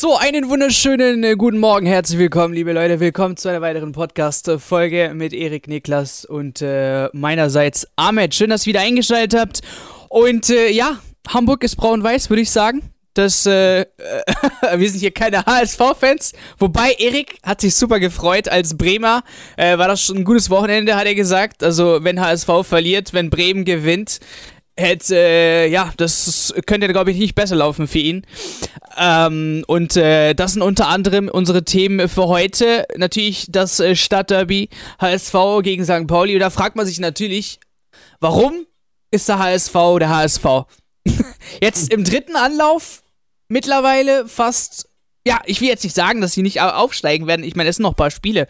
So, einen wunderschönen äh, guten Morgen, herzlich willkommen, liebe Leute. Willkommen zu einer weiteren Podcast-Folge mit Erik, Niklas und äh, meinerseits Ahmed. Schön, dass ihr wieder eingeschaltet habt. Und äh, ja, Hamburg ist braun-weiß, würde ich sagen. Das, äh, wir sind hier keine HSV-Fans. Wobei, Erik hat sich super gefreut als Bremer. Äh, war das schon ein gutes Wochenende, hat er gesagt. Also, wenn HSV verliert, wenn Bremen gewinnt, hätte, äh, ja, das könnte, glaube ich, nicht besser laufen für ihn. Ähm, und äh, das sind unter anderem unsere Themen für heute. Natürlich das äh, Stadtderby HSV gegen St. Pauli. Und da fragt man sich natürlich, warum ist der HSV der HSV? Jetzt im dritten Anlauf mittlerweile fast ja, ich will jetzt nicht sagen, dass sie nicht aufsteigen werden. Ich meine, es sind noch ein paar Spiele.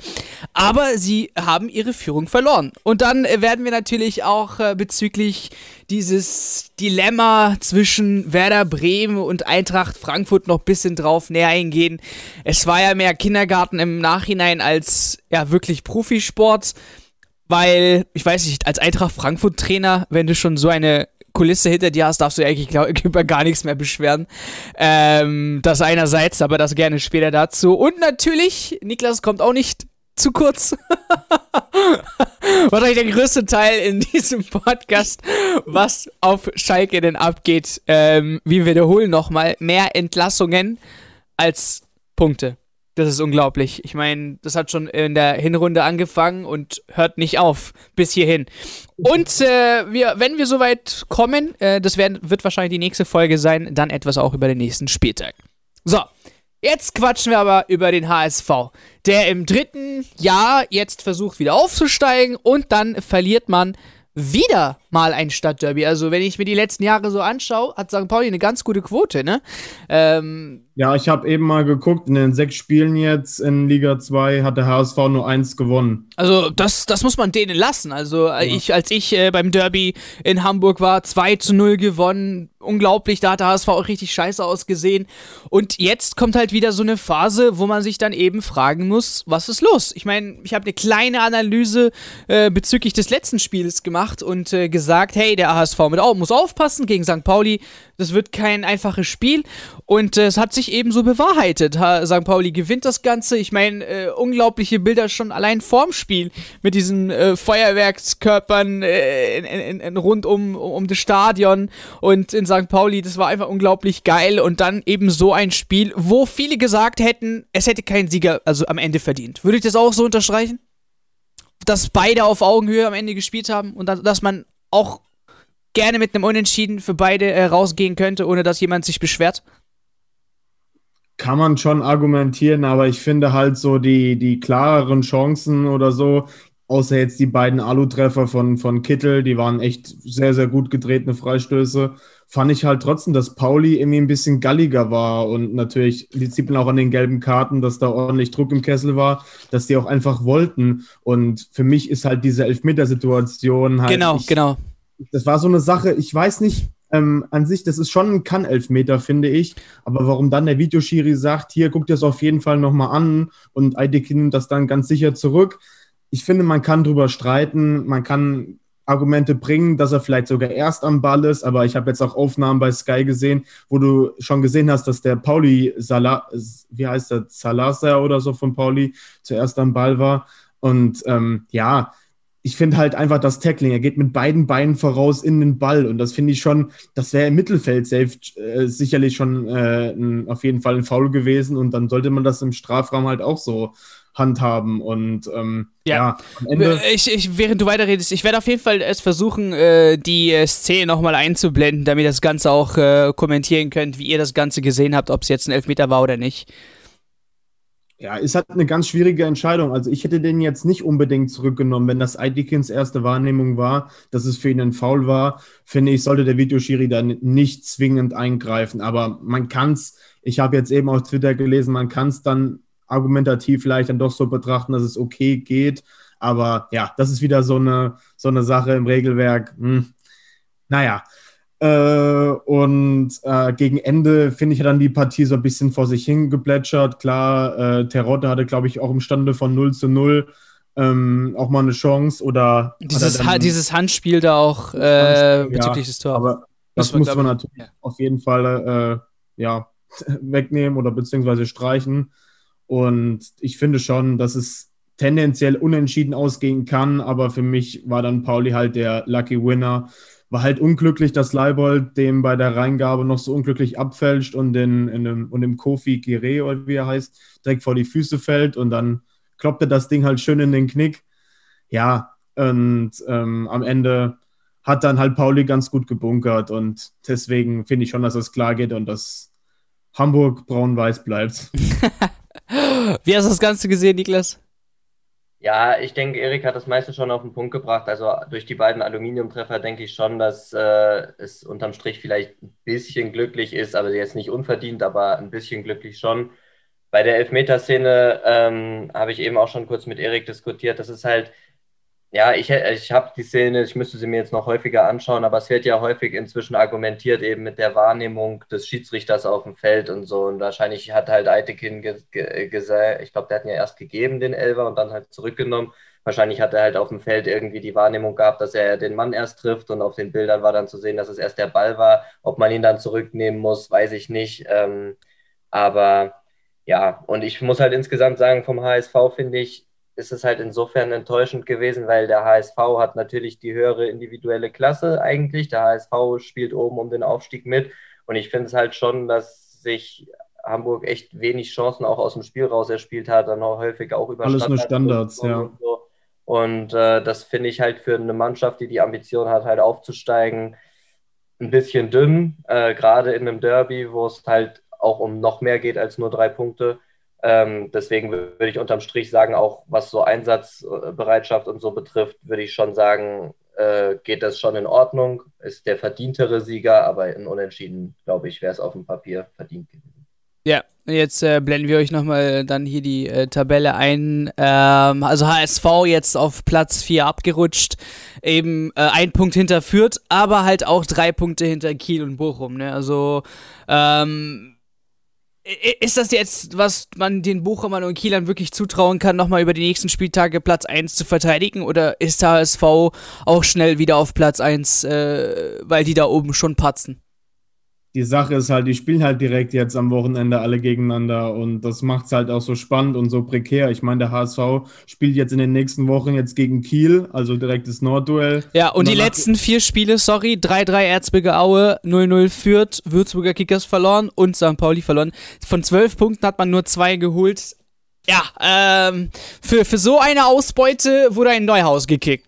Aber sie haben ihre Führung verloren. Und dann äh, werden wir natürlich auch äh, bezüglich dieses Dilemma zwischen Werder Bremen und Eintracht Frankfurt noch ein bisschen drauf näher eingehen. Es war ja mehr Kindergarten im Nachhinein als ja wirklich Profisport. Weil, ich weiß nicht, als Eintracht Frankfurt Trainer, wenn du schon so eine Kulisse hinter dir hast, darfst du eigentlich glaub, über gar nichts mehr beschweren. Ähm, das einerseits, aber das gerne später dazu. Und natürlich, Niklas kommt auch nicht zu kurz. Wahrscheinlich der größte Teil in diesem Podcast, was auf Schalke denn abgeht. Ähm, wir wiederholen nochmal, mehr Entlassungen als Punkte. Das ist unglaublich. Ich meine, das hat schon in der Hinrunde angefangen und hört nicht auf bis hierhin. Und äh, wir, wenn wir soweit kommen, äh, das werden, wird wahrscheinlich die nächste Folge sein, dann etwas auch über den nächsten Spieltag. So, jetzt quatschen wir aber über den HSV, der im dritten Jahr jetzt versucht wieder aufzusteigen und dann verliert man wieder mal ein Stadtderby. Also, wenn ich mir die letzten Jahre so anschaue, hat St. Pauli eine ganz gute Quote, ne? Ähm, ja, ich habe eben mal geguckt, in den sechs Spielen jetzt in Liga 2 hat der HSV nur eins gewonnen. Also, das, das muss man denen lassen. Also, ja. ich, als ich äh, beim Derby in Hamburg war, 2 zu 0 gewonnen. Unglaublich, da hat der HSV auch richtig scheiße ausgesehen. Und jetzt kommt halt wieder so eine Phase, wo man sich dann eben fragen muss, was ist los? Ich meine, ich habe eine kleine Analyse äh, bezüglich des letzten Spiels gemacht und äh, gesagt, hey, der HSV mit, oh, muss aufpassen gegen St. Pauli. Das wird kein einfaches Spiel. Und äh, es hat sich eben so bewahrheitet. Ha, St. Pauli gewinnt das Ganze. Ich meine, äh, unglaubliche Bilder schon allein vorm Spiel mit diesen äh, Feuerwerkskörpern äh, in, in, in, rund um, um das Stadion und in St. Pauli. Das war einfach unglaublich geil. Und dann eben so ein Spiel, wo viele gesagt hätten, es hätte keinen Sieger also am Ende verdient. Würde ich das auch so unterstreichen? Dass beide auf Augenhöhe am Ende gespielt haben und dass man auch gerne mit einem Unentschieden für beide äh, rausgehen könnte, ohne dass jemand sich beschwert? Kann man schon argumentieren, aber ich finde halt so die, die klareren Chancen oder so, außer jetzt die beiden Alu-Treffer von, von Kittel, die waren echt sehr, sehr gut getretene Freistöße, fand ich halt trotzdem, dass Pauli irgendwie ein bisschen galliger war und natürlich sieht man auch an den gelben Karten, dass da ordentlich Druck im Kessel war, dass die auch einfach wollten und für mich ist halt diese Elfmetersituation halt. Genau, ich, genau das war so eine Sache, ich weiß nicht, ähm, an sich, das ist schon ein Kann-Elfmeter, finde ich. Aber warum dann der Videoschiri sagt, hier, guckt das auf jeden Fall nochmal an und Eidekin nimmt das dann ganz sicher zurück. Ich finde, man kann drüber streiten, man kann Argumente bringen, dass er vielleicht sogar erst am Ball ist, aber ich habe jetzt auch Aufnahmen bei Sky gesehen, wo du schon gesehen hast, dass der Pauli Salah, wie heißt der, Salazar oder so von Pauli zuerst am Ball war. Und ähm, ja, ich finde halt einfach das Tackling. Er geht mit beiden Beinen voraus in den Ball und das finde ich schon, das wäre im Mittelfeld safe, äh, sicherlich schon äh, ein, auf jeden Fall ein Foul gewesen und dann sollte man das im Strafraum halt auch so handhaben und ähm, ja, ja Ende ich, ich, während du weiterredest, ich werde auf jeden Fall es versuchen, äh, die äh, Szene nochmal einzublenden, damit ihr das Ganze auch äh, kommentieren könnt, wie ihr das Ganze gesehen habt, ob es jetzt ein Elfmeter war oder nicht. Ja, ist halt eine ganz schwierige Entscheidung. Also ich hätte den jetzt nicht unbedingt zurückgenommen, wenn das Idikins erste Wahrnehmung war, dass es für ihn ein Foul war, finde ich, sollte der Videoschiri dann nicht zwingend eingreifen. Aber man kann es, ich habe jetzt eben auf Twitter gelesen, man kann es dann argumentativ vielleicht dann doch so betrachten, dass es okay geht. Aber ja, das ist wieder so eine, so eine Sache im Regelwerk. Hm. Naja, äh, und äh, gegen Ende finde ich dann die Partie so ein bisschen vor sich hingeplätschert. Klar, äh, Terodde hatte, glaube ich, auch im Stande von 0 zu 0 ähm, auch mal eine Chance. Oder dieses, ha dieses Handspiel da auch äh, bezüglich ja, des Tors. Aber das, das muss man natürlich ja. auf jeden Fall äh, ja, wegnehmen oder beziehungsweise streichen. Und ich finde schon, dass es tendenziell unentschieden ausgehen kann, aber für mich war dann Pauli halt der Lucky Winner. War halt unglücklich, dass Leibold dem bei der Reingabe noch so unglücklich abfälscht und, in, in dem, Kofi Gire, oder wie er heißt, direkt vor die Füße fällt und dann kloppte das Ding halt schön in den Knick. Ja, und ähm, am Ende hat dann halt Pauli ganz gut gebunkert und deswegen finde ich schon, dass es klar geht und dass Hamburg braun-weiß bleibt. Wie hast du das Ganze gesehen, Niklas? Ja, ich denke, Erik hat das meiste schon auf den Punkt gebracht. Also durch die beiden Aluminiumtreffer denke ich schon, dass äh, es unterm Strich vielleicht ein bisschen glücklich ist, aber jetzt nicht unverdient, aber ein bisschen glücklich schon. Bei der Elfmeterszene ähm, habe ich eben auch schon kurz mit Erik diskutiert. Das ist halt, ja, ich, ich habe die Szene, ich müsste sie mir jetzt noch häufiger anschauen, aber es wird ja häufig inzwischen argumentiert eben mit der Wahrnehmung des Schiedsrichters auf dem Feld und so. Und wahrscheinlich hat halt Eitekin gesagt, ge ich glaube, der hat ihn ja erst gegeben, den Elver, und dann halt zurückgenommen. Wahrscheinlich hat er halt auf dem Feld irgendwie die Wahrnehmung gehabt, dass er den Mann erst trifft und auf den Bildern war dann zu sehen, dass es erst der Ball war. Ob man ihn dann zurücknehmen muss, weiß ich nicht. Ähm, aber ja, und ich muss halt insgesamt sagen, vom HSV finde ich, ist es halt insofern enttäuschend gewesen, weil der HSV hat natürlich die höhere individuelle Klasse eigentlich. Der HSV spielt oben um den Aufstieg mit. Und ich finde es halt schon, dass sich Hamburg echt wenig Chancen auch aus dem Spiel raus erspielt hat, dann auch häufig auch über Alles Standards nur Standards, ja. Und, so. und äh, das finde ich halt für eine Mannschaft, die die Ambition hat, halt aufzusteigen, ein bisschen dünn, äh, gerade in einem Derby, wo es halt auch um noch mehr geht als nur drei Punkte. Ähm, deswegen würde ich unterm Strich sagen, auch was so Einsatzbereitschaft und so betrifft, würde ich schon sagen, äh, geht das schon in Ordnung. Ist der verdientere Sieger, aber in Unentschieden, glaube ich, wäre es auf dem Papier verdient gewesen. Ja, jetzt äh, blenden wir euch nochmal dann hier die äh, Tabelle ein. Ähm, also HSV jetzt auf Platz 4 abgerutscht, eben äh, ein Punkt hinter Fürth, aber halt auch drei Punkte hinter Kiel und Bochum. Ne? Also ähm, ist das jetzt, was man den Bochumern und Kielern wirklich zutrauen kann, nochmal über die nächsten Spieltage Platz 1 zu verteidigen? Oder ist HSV auch schnell wieder auf Platz 1, äh, weil die da oben schon patzen? Die Sache ist halt, die spielen halt direkt jetzt am Wochenende alle gegeneinander und das macht es halt auch so spannend und so prekär. Ich meine, der HSV spielt jetzt in den nächsten Wochen jetzt gegen Kiel, also direktes Nordduell. Ja, und, und die letzten vier Spiele, sorry, 3-3 Erzberger Aue, 0-0 Fürth, Würzburger Kickers verloren und St. Pauli verloren. Von zwölf Punkten hat man nur zwei geholt. Ja, ähm, für, für so eine Ausbeute wurde ein Neuhaus gekickt.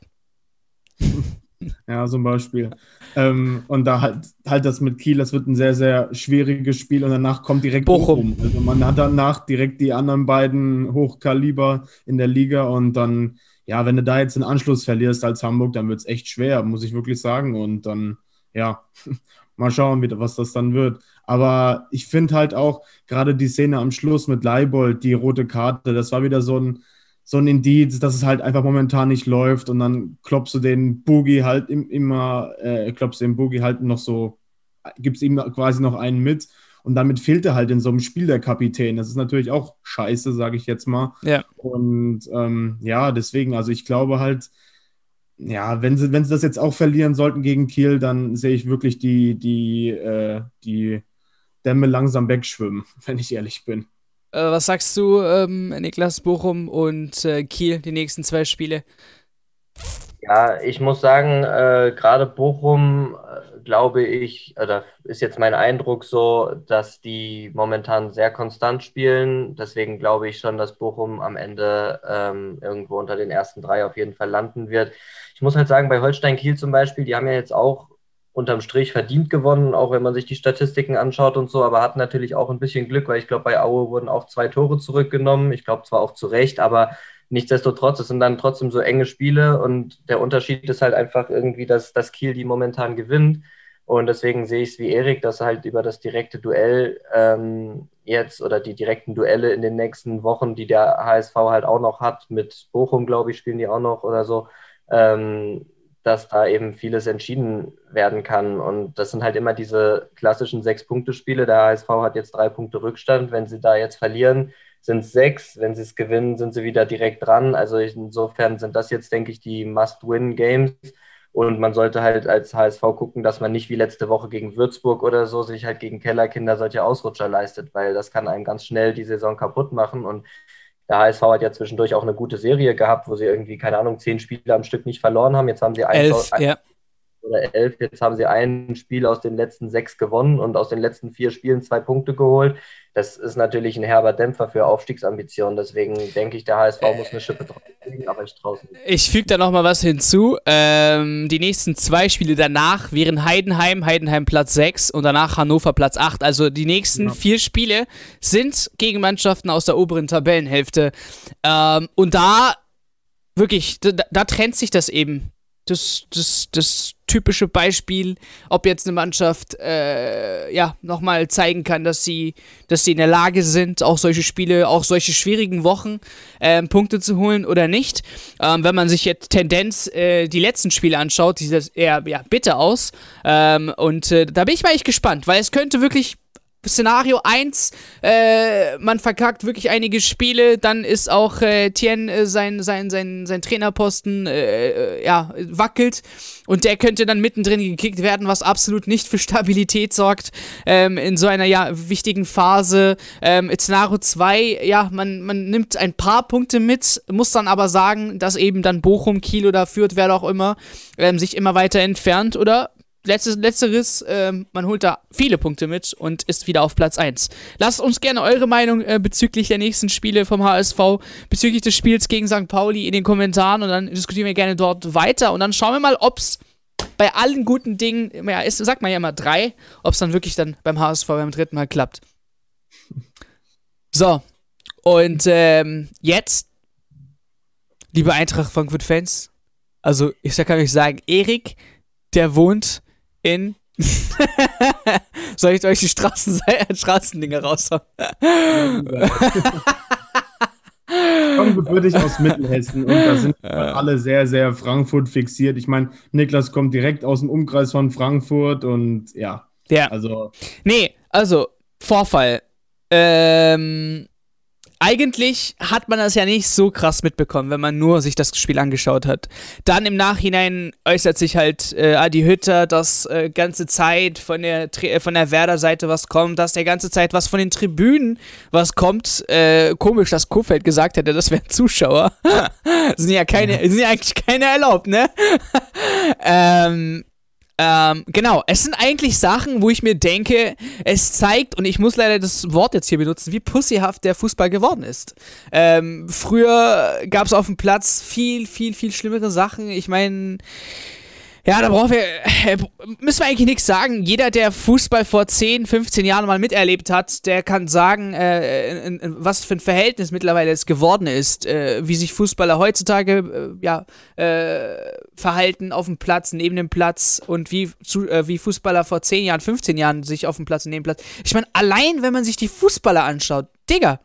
ja, zum Beispiel. Ähm, und da halt, halt das mit Kiel, das wird ein sehr, sehr schwieriges Spiel und danach kommt direkt Bochum. Bochum. Also man hat danach direkt die anderen beiden Hochkaliber in der Liga und dann, ja, wenn du da jetzt den Anschluss verlierst als Hamburg, dann wird es echt schwer, muss ich wirklich sagen. Und dann, ja, mal schauen, was das dann wird. Aber ich finde halt auch gerade die Szene am Schluss mit Leibold, die rote Karte, das war wieder so ein so ein Indiz, dass es halt einfach momentan nicht läuft und dann klopfst du den Boogie halt im, immer, äh, klopfst den Boogie halt noch so, gibst ihm quasi noch einen mit und damit fehlt er halt in so einem Spiel der Kapitän. Das ist natürlich auch scheiße, sage ich jetzt mal. Ja. Und ähm, ja, deswegen, also ich glaube halt, ja, wenn sie, wenn sie das jetzt auch verlieren sollten gegen Kiel, dann sehe ich wirklich die, die, äh, die Dämme langsam wegschwimmen, wenn ich ehrlich bin. Äh, was sagst du, ähm, Niklas Bochum und äh, Kiel, die nächsten zwei Spiele? Ja, ich muss sagen, äh, gerade Bochum, äh, glaube ich, oder ist jetzt mein Eindruck so, dass die momentan sehr konstant spielen. Deswegen glaube ich schon, dass Bochum am Ende ähm, irgendwo unter den ersten drei auf jeden Fall landen wird. Ich muss halt sagen, bei Holstein Kiel zum Beispiel, die haben ja jetzt auch unterm Strich verdient gewonnen, auch wenn man sich die Statistiken anschaut und so, aber hat natürlich auch ein bisschen Glück, weil ich glaube, bei Aue wurden auch zwei Tore zurückgenommen. Ich glaube zwar auch zu Recht, aber nichtsdestotrotz, es sind dann trotzdem so enge Spiele und der Unterschied ist halt einfach irgendwie, dass, dass Kiel die momentan gewinnt. Und deswegen sehe ich es wie Erik, dass halt über das direkte Duell ähm, jetzt oder die direkten Duelle in den nächsten Wochen, die der HSV halt auch noch hat, mit Bochum, glaube ich, spielen die auch noch oder so, ähm, dass da eben vieles entschieden werden kann. Und das sind halt immer diese klassischen Sechs-Punkte-Spiele. Der HSV hat jetzt drei Punkte Rückstand. Wenn sie da jetzt verlieren, sind es sechs. Wenn sie es gewinnen, sind sie wieder direkt dran. Also insofern sind das jetzt, denke ich, die Must-Win-Games. Und man sollte halt als HSV gucken, dass man nicht wie letzte Woche gegen Würzburg oder so sich halt gegen Kellerkinder solche Ausrutscher leistet, weil das kann einem ganz schnell die Saison kaputt machen. Und der HSV hat ja zwischendurch auch eine gute Serie gehabt, wo sie irgendwie, keine Ahnung, zehn Spiele am Stück nicht verloren haben. Jetzt haben sie elf, ein, ja. Oder elf. Jetzt haben sie ein Spiel aus den letzten sechs gewonnen und aus den letzten vier Spielen zwei Punkte geholt das ist natürlich ein herber Dämpfer für Aufstiegsambitionen. Deswegen denke ich, der HSV muss eine Schippe drauflegen, aber ich traue nicht. Ich füge da nochmal was hinzu. Ähm, die nächsten zwei Spiele danach wären Heidenheim, Heidenheim Platz 6 und danach Hannover Platz 8. Also die nächsten ja. vier Spiele sind gegen Mannschaften aus der oberen Tabellenhälfte. Ähm, und da wirklich, da, da trennt sich das eben das, das, das typische Beispiel, ob jetzt eine Mannschaft äh, ja nochmal zeigen kann, dass sie, dass sie in der Lage sind, auch solche Spiele, auch solche schwierigen Wochen äh, Punkte zu holen oder nicht. Ähm, wenn man sich jetzt Tendenz äh, die letzten Spiele anschaut, sieht das eher ja, bitter aus. Ähm, und äh, da bin ich mal echt gespannt, weil es könnte wirklich Szenario 1, äh, man verkackt wirklich einige Spiele, dann ist auch äh, Tien äh, sein, sein, sein, sein Trainerposten äh, äh, ja, wackelt und der könnte dann mittendrin gekickt werden, was absolut nicht für Stabilität sorgt ähm, in so einer ja, wichtigen Phase. Ähm, Szenario 2, ja, man, man nimmt ein paar Punkte mit, muss dann aber sagen, dass eben dann Bochum, Kiel oder Fürth, wer auch immer, ähm, sich immer weiter entfernt oder Letztes, letzteres, ähm, man holt da viele Punkte mit und ist wieder auf Platz 1. Lasst uns gerne eure Meinung äh, bezüglich der nächsten Spiele vom HSV, bezüglich des Spiels gegen St. Pauli in den Kommentaren und dann diskutieren wir gerne dort weiter und dann schauen wir mal, ob es bei allen guten Dingen, ja, ist, sagt man ja immer drei, ob es dann wirklich dann beim HSV beim dritten Mal klappt. So, und ähm, jetzt, liebe Eintracht Frankfurt-Fans, also ich kann euch sagen, Erik, der wohnt in. Soll ich euch die Straßen Straßendinge raushauen? Komm gebürtig aus Mittelhessen und da sind ja. alle sehr, sehr Frankfurt fixiert. Ich meine, Niklas kommt direkt aus dem Umkreis von Frankfurt und ja. Ja. Also. Nee, also, Vorfall. Ähm, eigentlich hat man das ja nicht so krass mitbekommen, wenn man nur sich das Spiel angeschaut hat. Dann im Nachhinein äußert sich halt äh, Adi Hütter, dass äh, ganze Zeit von der, äh, von der Werder-Seite was kommt, dass der ganze Zeit was von den Tribünen was kommt. Äh, komisch, dass Kofeld gesagt hätte, das wären Zuschauer. sind ja keine, sind ja eigentlich keine erlaubt, ne? ähm, ähm, genau, es sind eigentlich Sachen, wo ich mir denke, es zeigt, und ich muss leider das Wort jetzt hier benutzen, wie pussyhaft der Fußball geworden ist. Ähm, früher gab es auf dem Platz viel, viel, viel schlimmere Sachen. Ich meine, ja, da brauchen wir, äh, müssen wir eigentlich nichts sagen. Jeder, der Fußball vor 10, 15 Jahren mal miterlebt hat, der kann sagen, äh, in, was für ein Verhältnis mittlerweile es geworden ist, äh, wie sich Fußballer heutzutage äh, ja, äh, verhalten auf dem Platz, neben dem Platz und wie, zu, äh, wie Fußballer vor 10 Jahren, 15 Jahren sich auf dem Platz neben dem Platz. Ich meine, allein wenn man sich die Fußballer anschaut, Digga,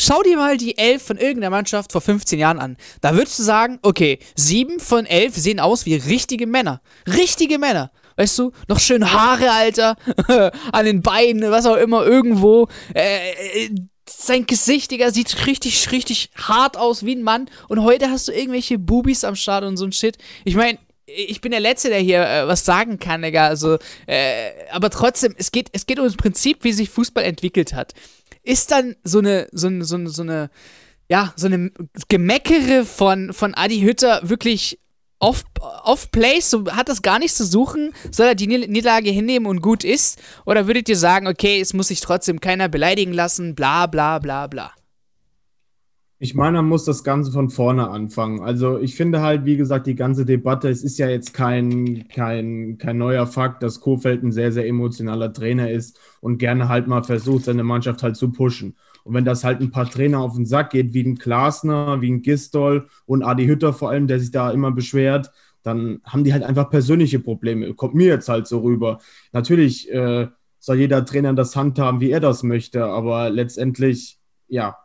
Schau dir mal die elf von irgendeiner Mannschaft vor 15 Jahren an. Da würdest du sagen, okay, sieben von elf sehen aus wie richtige Männer. Richtige Männer. Weißt du, noch schön Haare, Alter, an den Beinen, was auch immer, irgendwo. Äh, äh, sein Gesicht, Digga, sieht richtig, richtig hart aus wie ein Mann. Und heute hast du irgendwelche Bubis am Start und so ein Shit. Ich meine, ich bin der Letzte, der hier äh, was sagen kann, Digga. Also, äh, aber trotzdem, es geht, es geht um das Prinzip, wie sich Fußball entwickelt hat ist dann so eine, so eine, so eine, so eine ja, so eine Gemeckere von, von Adi Hütter wirklich off, off place, so hat das gar nichts zu suchen, soll er die Niederlage hinnehmen und gut ist? Oder würdet ihr sagen, okay, es muss sich trotzdem keiner beleidigen lassen, bla bla bla bla? Ich meine, man muss das Ganze von vorne anfangen. Also ich finde halt, wie gesagt, die ganze Debatte, es ist ja jetzt kein, kein, kein neuer Fakt, dass Kofeld ein sehr, sehr emotionaler Trainer ist und gerne halt mal versucht, seine Mannschaft halt zu pushen. Und wenn das halt ein paar Trainer auf den Sack geht, wie ein Glasner, wie ein Gistol und Adi Hütter vor allem, der sich da immer beschwert, dann haben die halt einfach persönliche Probleme. Kommt mir jetzt halt so rüber. Natürlich äh, soll jeder Trainer das handhaben, wie er das möchte, aber letztendlich, ja,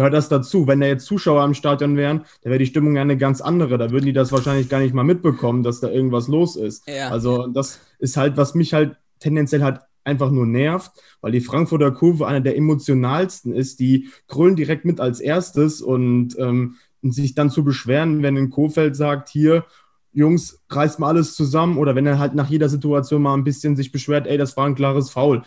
gehört das dazu. Wenn da jetzt Zuschauer im Stadion wären, dann wäre die Stimmung ja eine ganz andere. Da würden die das wahrscheinlich gar nicht mal mitbekommen, dass da irgendwas los ist. Ja. Also das ist halt, was mich halt tendenziell halt einfach nur nervt, weil die Frankfurter Kurve eine der emotionalsten ist. Die grüllen direkt mit als erstes und ähm, sich dann zu beschweren, wenn ein Kofeld sagt, hier, Jungs, reißt mal alles zusammen oder wenn er halt nach jeder Situation mal ein bisschen sich beschwert, ey, das war ein klares Foul.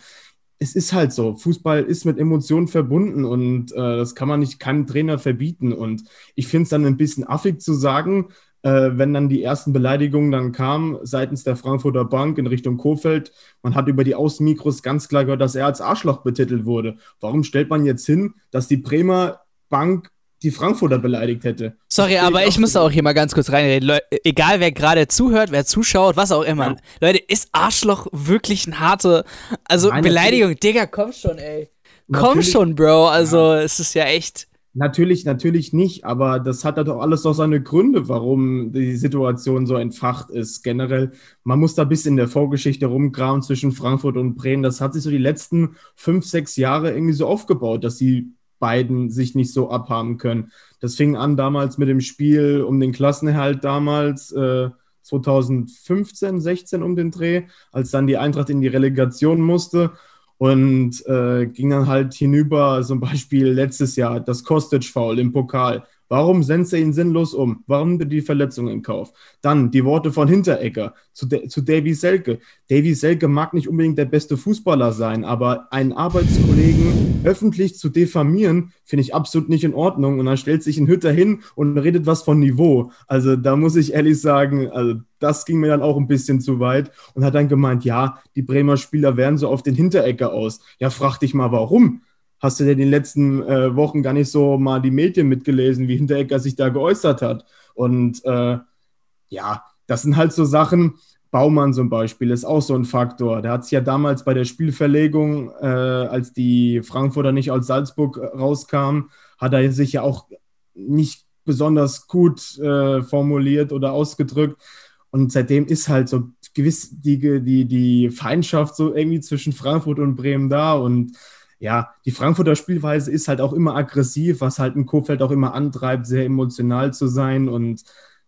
Es ist halt so. Fußball ist mit Emotionen verbunden und äh, das kann man nicht keinem Trainer verbieten. Und ich finde es dann ein bisschen affig zu sagen, äh, wenn dann die ersten Beleidigungen dann kamen seitens der Frankfurter Bank in Richtung Kofeld. Man hat über die Außenmikros ganz klar gehört, dass er als Arschloch betitelt wurde. Warum stellt man jetzt hin, dass die Bremer Bank die Frankfurter beleidigt hätte. Sorry, aber ich, muss auch hier mal ganz kurz reinreden. Le egal, wer gerade zuhört, wer zuschaut, was auch immer. Ja. Leute, ist Arschloch wirklich ein harte. Also Nein, Beleidigung, natürlich. Digga, komm schon, ey. Komm schon, Bro. Also, ja. es ist ja echt. Natürlich, natürlich nicht, aber das hat doch alles doch seine Gründe, warum die Situation so entfacht ist. Generell, man muss da ein bisschen in der Vorgeschichte rumgraben zwischen Frankfurt und Bremen. Das hat sich so die letzten fünf, sechs Jahre irgendwie so aufgebaut, dass die beiden sich nicht so abhaben können. Das fing an damals mit dem Spiel um den Klassenerhalt damals, äh, 2015, 16 um den Dreh, als dann die Eintracht in die Relegation musste und äh, ging dann halt hinüber, zum Beispiel letztes Jahr das Kostic-Foul im Pokal. Warum senzt er ihn sinnlos um? Warum nimmt er die Verletzung in Kauf? Dann die Worte von Hinteregger zu, De zu Davy Selke. Davy Selke mag nicht unbedingt der beste Fußballer sein, aber einen Arbeitskollegen öffentlich zu diffamieren, finde ich absolut nicht in Ordnung. Und dann stellt sich ein Hütter hin und redet was von Niveau. Also da muss ich ehrlich sagen, also das ging mir dann auch ein bisschen zu weit und hat dann gemeint, ja, die Bremer Spieler wären so auf den Hinteregger aus. Ja, frag dich mal, warum? Hast du denn in den letzten äh, Wochen gar nicht so mal die Medien mitgelesen, wie Hinteregger sich da geäußert hat. Und äh, ja, das sind halt so Sachen. Baumann zum Beispiel ist auch so ein Faktor. Der hat sich ja damals bei der Spielverlegung, äh, als die Frankfurter nicht aus Salzburg äh, rauskamen, hat er sich ja auch nicht besonders gut äh, formuliert oder ausgedrückt. Und seitdem ist halt so gewiss die, die, die Feindschaft so irgendwie zwischen Frankfurt und Bremen da. Und ja, die Frankfurter Spielweise ist halt auch immer aggressiv, was halt ein Kofeld auch immer antreibt, sehr emotional zu sein und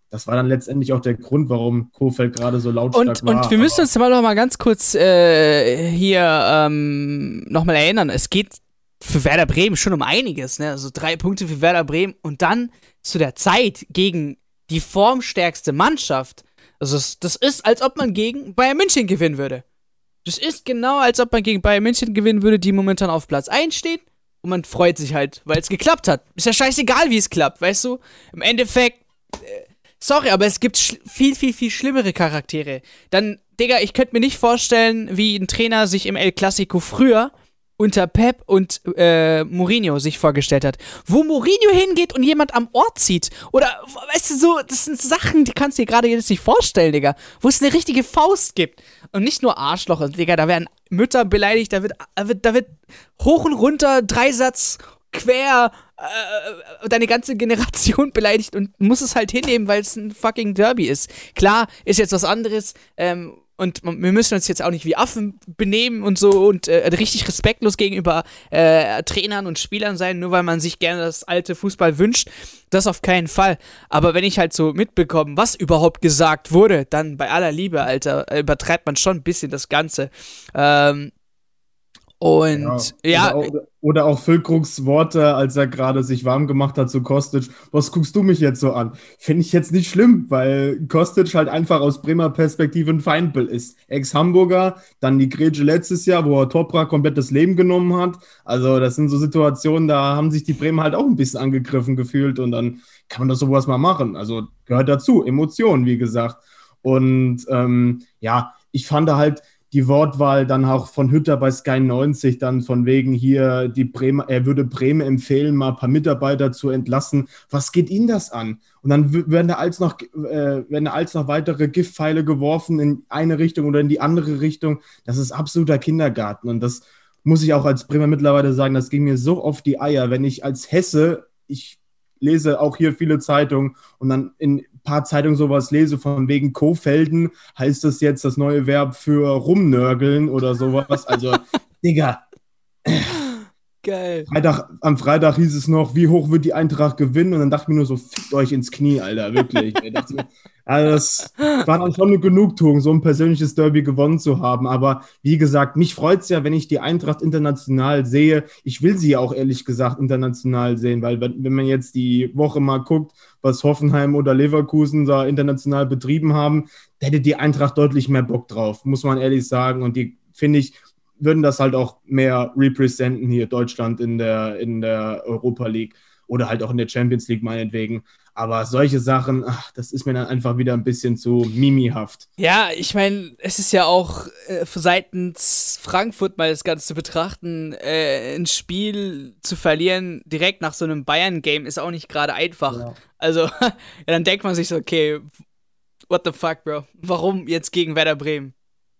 das war dann letztendlich auch der Grund, warum Kofeld gerade so lautstark und, war. Und wir müssen uns mal noch mal ganz kurz äh, hier ähm, noch mal erinnern. Es geht für Werder Bremen schon um einiges. Ne? Also drei Punkte für Werder Bremen und dann zu der Zeit gegen die formstärkste Mannschaft. Also das, das ist, als ob man gegen Bayern München gewinnen würde. Das ist genau, als ob man gegen Bayern München gewinnen würde, die momentan auf Platz 1 steht. Und man freut sich halt, weil es geklappt hat. Ist ja scheißegal, wie es klappt, weißt du? Im Endeffekt, äh, sorry, aber es gibt viel, viel, viel schlimmere Charaktere. Dann, Digga, ich könnte mir nicht vorstellen, wie ein Trainer sich im El Clasico früher unter Pep und äh, Mourinho sich vorgestellt hat. Wo Mourinho hingeht und jemand am Ort zieht. Oder, weißt du, so, das sind Sachen, die kannst du dir gerade jetzt nicht vorstellen, Digga. Wo es eine richtige Faust gibt. Und nicht nur Arschloch, Digga, da werden Mütter beleidigt, da wird, da wird, da wird hoch und runter, Dreisatz, quer, äh, deine ganze Generation beleidigt und muss es halt hinnehmen, weil es ein fucking Derby ist. Klar, ist jetzt was anderes, ähm, und wir müssen uns jetzt auch nicht wie Affen benehmen und so und äh, richtig respektlos gegenüber äh, Trainern und Spielern sein, nur weil man sich gerne das alte Fußball wünscht. Das auf keinen Fall. Aber wenn ich halt so mitbekomme, was überhaupt gesagt wurde, dann bei aller Liebe, Alter, übertreibt man schon ein bisschen das Ganze. Ähm, und ja. ja oder, auch, oder auch Füllkrugs Worte, als er gerade sich warm gemacht hat zu Kostic. Was guckst du mich jetzt so an? Finde ich jetzt nicht schlimm, weil Kostic halt einfach aus Bremer Perspektive ein Feindbild ist. Ex-Hamburger, dann die Grätsche letztes Jahr, wo er Topra komplett das Leben genommen hat. Also, das sind so Situationen, da haben sich die Bremer halt auch ein bisschen angegriffen gefühlt und dann kann man doch sowas mal machen. Also, gehört dazu. Emotionen, wie gesagt. Und ähm, ja, ich fand halt, die Wortwahl dann auch von Hütter bei Sky 90, dann von wegen hier, die Bremer, er würde Bremen empfehlen, mal ein paar Mitarbeiter zu entlassen. Was geht Ihnen das an? Und dann werden da als noch, äh, werden da als noch weitere Giftpfeile geworfen in eine Richtung oder in die andere Richtung. Das ist absoluter Kindergarten. Und das muss ich auch als Bremer mittlerweile sagen, das ging mir so oft die Eier, wenn ich als Hesse, ich lese auch hier viele Zeitungen und dann in paar Zeitungen sowas lese, von wegen Kofelden, heißt das jetzt das neue Verb für rumnörgeln oder sowas. Also, Digga. Geil. Freitag, am Freitag hieß es noch, wie hoch wird die Eintracht gewinnen? Und dann dachte ich mir nur so, fickt euch ins Knie, Alter, wirklich. also das war dann schon eine Genugtuung, so ein persönliches Derby gewonnen zu haben. Aber wie gesagt, mich freut es ja, wenn ich die Eintracht international sehe. Ich will sie ja auch ehrlich gesagt international sehen, weil wenn, man jetzt die Woche mal guckt, was Hoffenheim oder Leverkusen da international betrieben haben, hätte die Eintracht deutlich mehr Bock drauf, muss man ehrlich sagen. Und die, finde ich, würden das halt auch mehr representen hier Deutschland in der, in der Europa League oder halt auch in der Champions League meinetwegen. Aber solche Sachen, ach, das ist mir dann einfach wieder ein bisschen zu mimihaft. Ja, ich meine, es ist ja auch äh, seitens Frankfurt mal das Ganze zu betrachten, äh, ein Spiel zu verlieren direkt nach so einem Bayern-Game ist auch nicht gerade einfach. Ja. Also, ja, dann denkt man sich so, okay, what the fuck, Bro? Warum jetzt gegen Werder Bremen?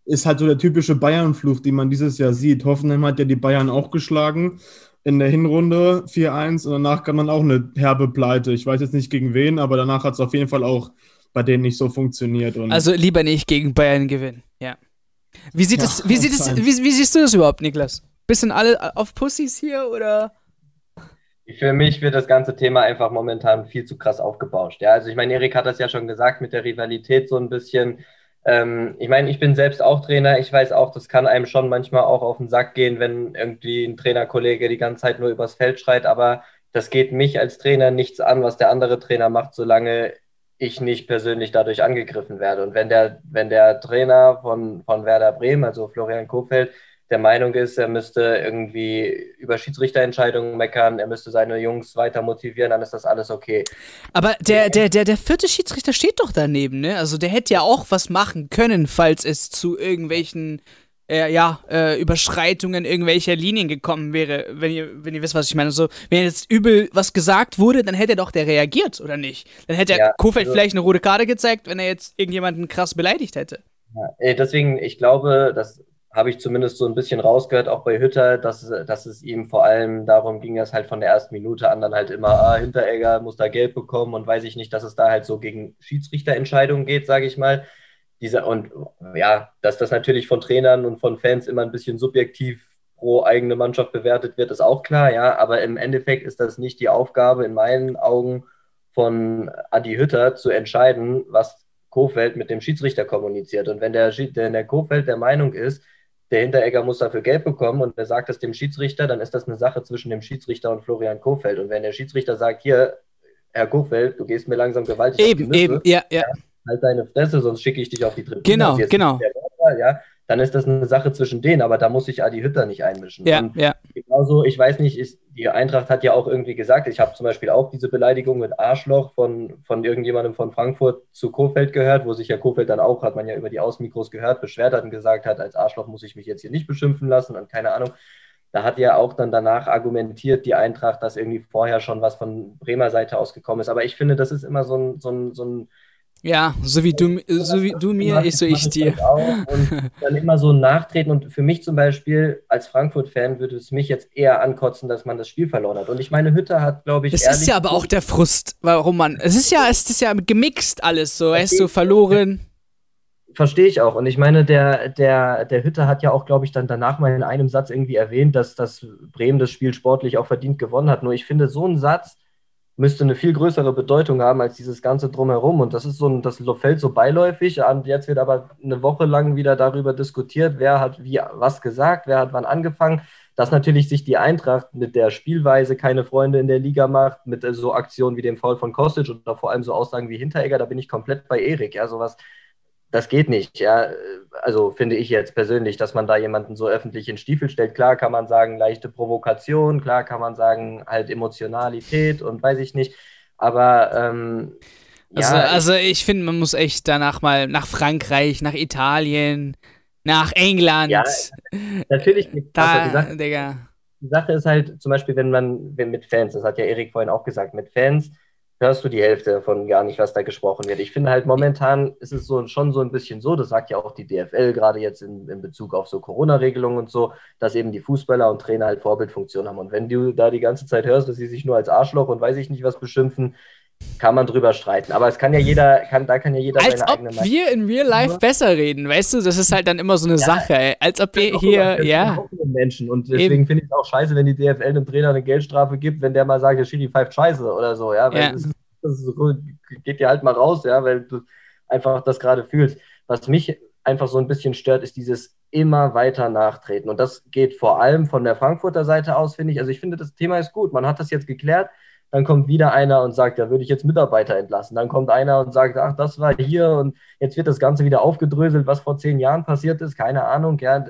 Ist halt so der typische Bayern-Fluch, den man dieses Jahr sieht. Hoffenheim hat ja die Bayern auch geschlagen in der Hinrunde 4-1 und danach kann man auch eine herbe Pleite. Ich weiß jetzt nicht gegen wen, aber danach hat es auf jeden Fall auch bei denen nicht so funktioniert. also lieber nicht gegen Bayern gewinnen, ja. Wie sieht ja, es, wie sieht es, wie, wie, siehst du das überhaupt, Niklas? Bisschen alle auf Pussys hier oder? Für mich wird das ganze Thema einfach momentan viel zu krass aufgebauscht. Ja, also ich meine, Erik hat das ja schon gesagt mit der Rivalität so ein bisschen. Ähm, ich meine, ich bin selbst auch Trainer. Ich weiß auch, das kann einem schon manchmal auch auf den Sack gehen, wenn irgendwie ein Trainerkollege die ganze Zeit nur übers Feld schreit. Aber das geht mich als Trainer nichts an, was der andere Trainer macht, solange ich nicht persönlich dadurch angegriffen werde. Und wenn der, wenn der Trainer von, von Werder Bremen, also Florian Kofeld, der Meinung ist, er müsste irgendwie über Schiedsrichterentscheidungen meckern, er müsste seine Jungs weiter motivieren, dann ist das alles okay. Aber der, der, der, der vierte Schiedsrichter steht doch daneben, ne? Also der hätte ja auch was machen können, falls es zu irgendwelchen äh, ja, äh, Überschreitungen irgendwelcher Linien gekommen wäre, wenn ihr, wenn ihr wisst, was ich meine. Also, wenn jetzt übel was gesagt wurde, dann hätte doch der reagiert, oder nicht? Dann hätte ja, Kofeld also, vielleicht eine rote Karte gezeigt, wenn er jetzt irgendjemanden krass beleidigt hätte. Ja, deswegen, ich glaube, dass habe ich zumindest so ein bisschen rausgehört, auch bei Hütter, dass, dass es ihm vor allem darum ging, dass halt von der ersten Minute an dann halt immer, ah, Hinteregger muss da Geld bekommen und weiß ich nicht, dass es da halt so gegen Schiedsrichterentscheidungen geht, sage ich mal. Diese, und ja, dass das natürlich von Trainern und von Fans immer ein bisschen subjektiv pro eigene Mannschaft bewertet wird, ist auch klar, ja, aber im Endeffekt ist das nicht die Aufgabe in meinen Augen von Adi Hütter zu entscheiden, was Kofeld mit dem Schiedsrichter kommuniziert. Und wenn der, wenn der Kofeld der Meinung ist, der Hinteregger muss dafür Geld bekommen und er sagt das dem Schiedsrichter, dann ist das eine Sache zwischen dem Schiedsrichter und Florian Kofeld. Und wenn der Schiedsrichter sagt, hier, Herr Kofeld, du gehst mir langsam gewaltig eben, auf die Nüsse, eben, ja, ja. halt deine Fresse, sonst schicke ich dich auf die Tribüne. Genau, genau. Vorteil, ja, dann ist das eine Sache zwischen denen, aber da muss sich Adi Hütter nicht einmischen. Ja, und ja. Genauso, ich weiß nicht, ist, die Eintracht hat ja auch irgendwie gesagt, ich habe zum Beispiel auch diese Beleidigung mit Arschloch von, von irgendjemandem von Frankfurt zu Kofeld gehört, wo sich ja Kofeld dann auch, hat man ja über die Außenmikros gehört, beschwert hat und gesagt hat, als Arschloch muss ich mich jetzt hier nicht beschimpfen lassen und keine Ahnung. Da hat ja auch dann danach argumentiert, die Eintracht, dass irgendwie vorher schon was von Bremer Seite ausgekommen ist. Aber ich finde, das ist immer so ein, so ein, so ein ja, so wie du, so wie du mir, ich so ich dir. Und dann immer so nachtreten. Und für mich zum Beispiel als Frankfurt-Fan würde es mich jetzt eher ankotzen, dass man das Spiel verloren hat. Und ich meine, Hütter hat, glaube ich. Es ist ja aber auch der Frust, warum man. Es ist ja, es ist ja gemixt alles so. Er ist so verloren. Verstehe ich auch. Und ich meine, der, der, der Hütter hat ja auch, glaube ich, dann danach mal in einem Satz irgendwie erwähnt, dass, dass Bremen das Spiel sportlich auch verdient gewonnen hat. Nur ich finde, so ein Satz müsste eine viel größere Bedeutung haben als dieses ganze Drumherum. Und das ist so ein, das fällt so beiläufig. Und jetzt wird aber eine Woche lang wieder darüber diskutiert, wer hat wie was gesagt, wer hat wann angefangen. Dass natürlich sich die Eintracht mit der Spielweise keine Freunde in der Liga macht, mit so Aktionen wie dem Foul von Kostic oder vor allem so Aussagen wie Hinteregger, da bin ich komplett bei Erik. Ja, sowas das geht nicht, ja. Also finde ich jetzt persönlich, dass man da jemanden so öffentlich in Stiefel stellt. Klar kann man sagen, leichte Provokation, klar kann man sagen, halt Emotionalität und weiß ich nicht. Aber ähm, also, ja, also ich finde, man muss echt danach mal nach Frankreich, nach Italien, nach England. Ja, natürlich nicht. Da, also die, Sache, Digga. die Sache ist halt zum Beispiel, wenn man wenn mit Fans, das hat ja Erik vorhin auch gesagt, mit Fans hörst du die Hälfte davon gar nicht, was da gesprochen wird. Ich finde halt momentan ist es so, schon so ein bisschen so, das sagt ja auch die DFL gerade jetzt in, in Bezug auf so Corona-Regelungen und so, dass eben die Fußballer und Trainer halt Vorbildfunktion haben. Und wenn du da die ganze Zeit hörst, dass sie sich nur als Arschloch und weiß ich nicht was beschimpfen, kann man drüber streiten. Aber es kann ja jeder, kann, da kann ja jeder Als seine ob wir in Real Life besser reden, weißt du, das ist halt dann immer so eine ja, Sache, ey. als ob wir hier, ja. Menschen und deswegen finde ich es auch scheiße, wenn die DFL einem Trainer eine Geldstrafe gibt, wenn der mal sagt, der Schiri pfeift scheiße oder so, ja, weil ja. Das, das geht dir halt mal raus, ja, weil du einfach das gerade fühlst. Was mich einfach so ein bisschen stört, ist dieses immer weiter nachtreten. Und das geht vor allem von der Frankfurter Seite aus, finde ich. Also ich finde, das Thema ist gut. Man hat das jetzt geklärt. Dann kommt wieder einer und sagt, da würde ich jetzt Mitarbeiter entlassen. Dann kommt einer und sagt, ach, das war hier und jetzt wird das Ganze wieder aufgedröselt, was vor zehn Jahren passiert ist. Keine Ahnung. Ja,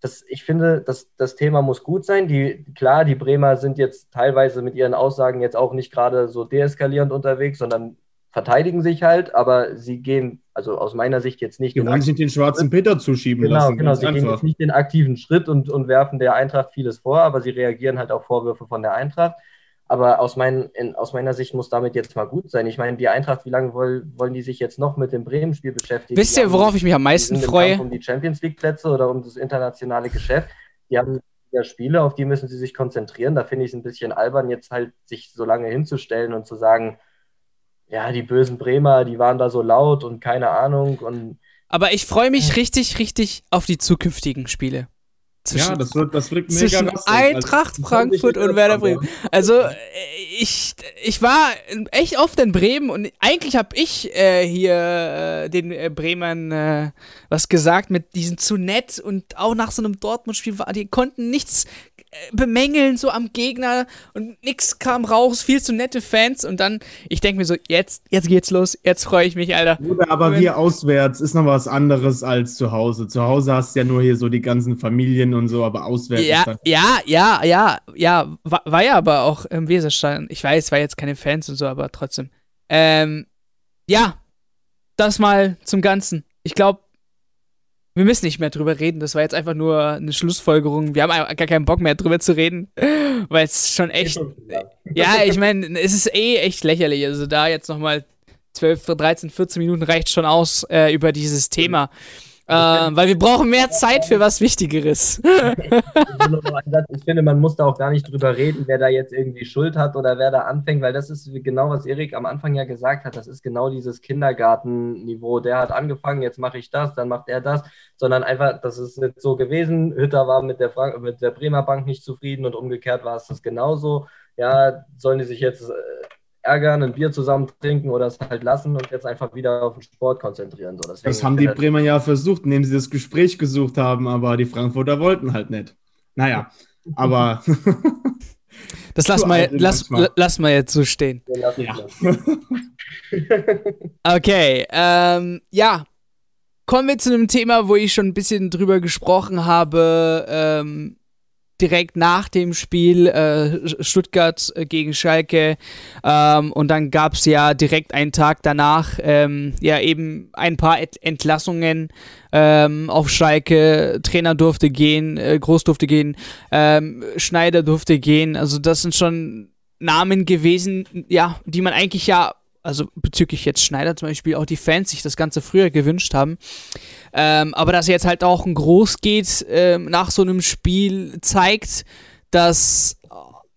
das, ich finde, das, das Thema muss gut sein. Die, klar, die Bremer sind jetzt teilweise mit ihren Aussagen jetzt auch nicht gerade so deeskalierend unterwegs, sondern verteidigen sich halt, aber sie gehen, also aus meiner Sicht jetzt nicht. Die wollen sich den schwarzen Peter zuschieben genau, lassen. Genau, sie einfach. gehen jetzt nicht den aktiven Schritt und, und werfen der Eintracht vieles vor, aber sie reagieren halt auf Vorwürfe von der Eintracht. Aber aus, mein, in, aus meiner Sicht muss damit jetzt mal gut sein. Ich meine, die Eintracht, wie lange wollen, wollen die sich jetzt noch mit dem Bremen-Spiel beschäftigen? Wisst ihr, worauf ich mich am meisten freue? Um die Champions League-Plätze oder um das internationale Geschäft. Die haben ja Spiele, auf die müssen sie sich konzentrieren. Da finde ich es ein bisschen albern, jetzt halt sich so lange hinzustellen und zu sagen, ja, die bösen Bremer, die waren da so laut und keine Ahnung. Und Aber ich freue mich richtig, richtig auf die zukünftigen Spiele. Zwischen, ja, das wird, das wird mega Zwischen lustig. Eintracht also, Frankfurt und Werder Bremen. Also, äh, ich, ich war echt oft in Bremen und eigentlich habe ich äh, hier äh, den äh, Bremern äh, was gesagt mit diesen zu nett und auch nach so einem Dortmund-Spiel, die konnten nichts bemängeln so am Gegner und nichts kam raus, viel zu nette Fans und dann, ich denke mir so, jetzt, jetzt geht's los, jetzt freue ich mich, Alter. Oder aber wir auswärts ist noch was anderes als zu Hause. Zu Hause hast du ja nur hier so die ganzen Familien und so, aber auswärts ja, ist dann Ja, ja, ja, ja, war, war ja aber auch im Weserstein. Ich weiß, war jetzt keine Fans und so, aber trotzdem. Ähm, ja, das mal zum Ganzen. Ich glaube, wir müssen nicht mehr drüber reden. Das war jetzt einfach nur eine Schlussfolgerung. Wir haben gar keinen Bock mehr drüber zu reden, weil es schon echt. Ja, ich meine, es ist eh echt lächerlich. Also da jetzt nochmal 12, 13, 14 Minuten reicht schon aus äh, über dieses Thema. Mhm äh, weil wir brauchen mehr Zeit für was Wichtigeres. ich finde, man muss da auch gar nicht drüber reden, wer da jetzt irgendwie Schuld hat oder wer da anfängt, weil das ist genau, was Erik am Anfang ja gesagt hat. Das ist genau dieses Kindergartenniveau. Der hat angefangen, jetzt mache ich das, dann macht er das, sondern einfach, das ist jetzt so gewesen. Hütter war mit der, Frank mit der Bremer Bank nicht zufrieden und umgekehrt war es das genauso. Ja, sollen die sich jetzt äh, ärgern, ein Bier zusammen trinken oder es halt lassen und jetzt einfach wieder auf den Sport konzentrieren. So, das haben die Bremer ja versucht, indem sie das Gespräch gesucht haben, aber die Frankfurter wollten halt nicht. Naja, aber. das lassen wir, lass, lass mal jetzt so stehen. Ja. okay, ähm, ja. Kommen wir zu einem Thema, wo ich schon ein bisschen drüber gesprochen habe. Ähm, direkt nach dem Spiel äh, Stuttgart äh, gegen Schalke ähm, und dann gab es ja direkt einen Tag danach ähm, ja eben ein paar Entlassungen ähm, auf Schalke. Trainer durfte gehen, äh, Groß durfte gehen, ähm, Schneider durfte gehen. Also das sind schon Namen gewesen, ja, die man eigentlich ja also bezüglich jetzt Schneider zum Beispiel, auch die Fans sich das Ganze früher gewünscht haben. Ähm, aber dass jetzt halt auch ein Groß geht ähm, nach so einem Spiel, zeigt, dass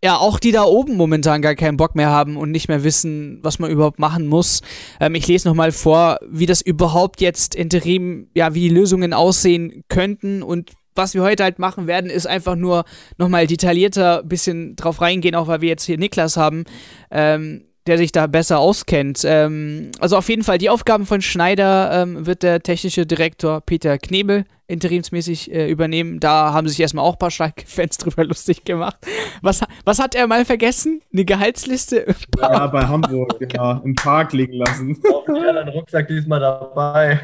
ja auch die da oben momentan gar keinen Bock mehr haben und nicht mehr wissen, was man überhaupt machen muss. Ähm, ich lese nochmal vor, wie das überhaupt jetzt interim, ja, wie die Lösungen aussehen könnten und was wir heute halt machen werden, ist einfach nur nochmal detaillierter ein bisschen drauf reingehen, auch weil wir jetzt hier Niklas haben. Ähm, der sich da besser auskennt. Ähm, also auf jeden Fall die Aufgaben von Schneider ähm, wird der technische Direktor Peter Knebel interimsmäßig äh, übernehmen. Da haben sich erstmal auch ein paar Schalke-Fans drüber lustig gemacht. Was, was hat er mal vergessen? Eine Gehaltsliste? Ja, bei Hamburg, genau. Im Park liegen lassen. Hoffentlich hat er einen Rucksack diesmal dabei.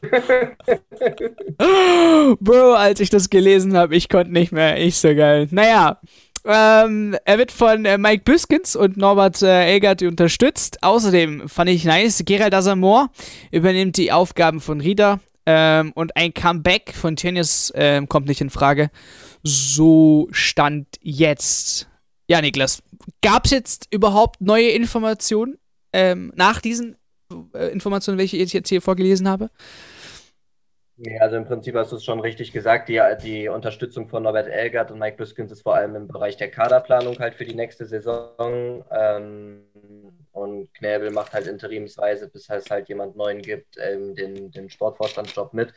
Bro, als ich das gelesen habe, ich konnte nicht mehr. Ich so geil. Naja, ähm, er wird von äh, Mike Biskins und Norbert äh, Elgert unterstützt. Außerdem fand ich nice, Gerald Asamoah übernimmt die Aufgaben von Rieder. Ähm, und ein Comeback von Tenius ähm, kommt nicht in Frage. So stand jetzt. Ja, Niklas, gab es jetzt überhaupt neue Informationen ähm, nach diesen äh, Informationen, welche ich jetzt hier vorgelesen habe? Nee, also im Prinzip hast du es schon richtig gesagt. Die, die Unterstützung von Norbert Elgert und Mike Biskins ist vor allem im Bereich der Kaderplanung halt für die nächste Saison. Ähm, und und Knäbel macht halt interimsweise, bis es halt jemand Neuen gibt, ähm, den, den Sportvorstandsjob mit.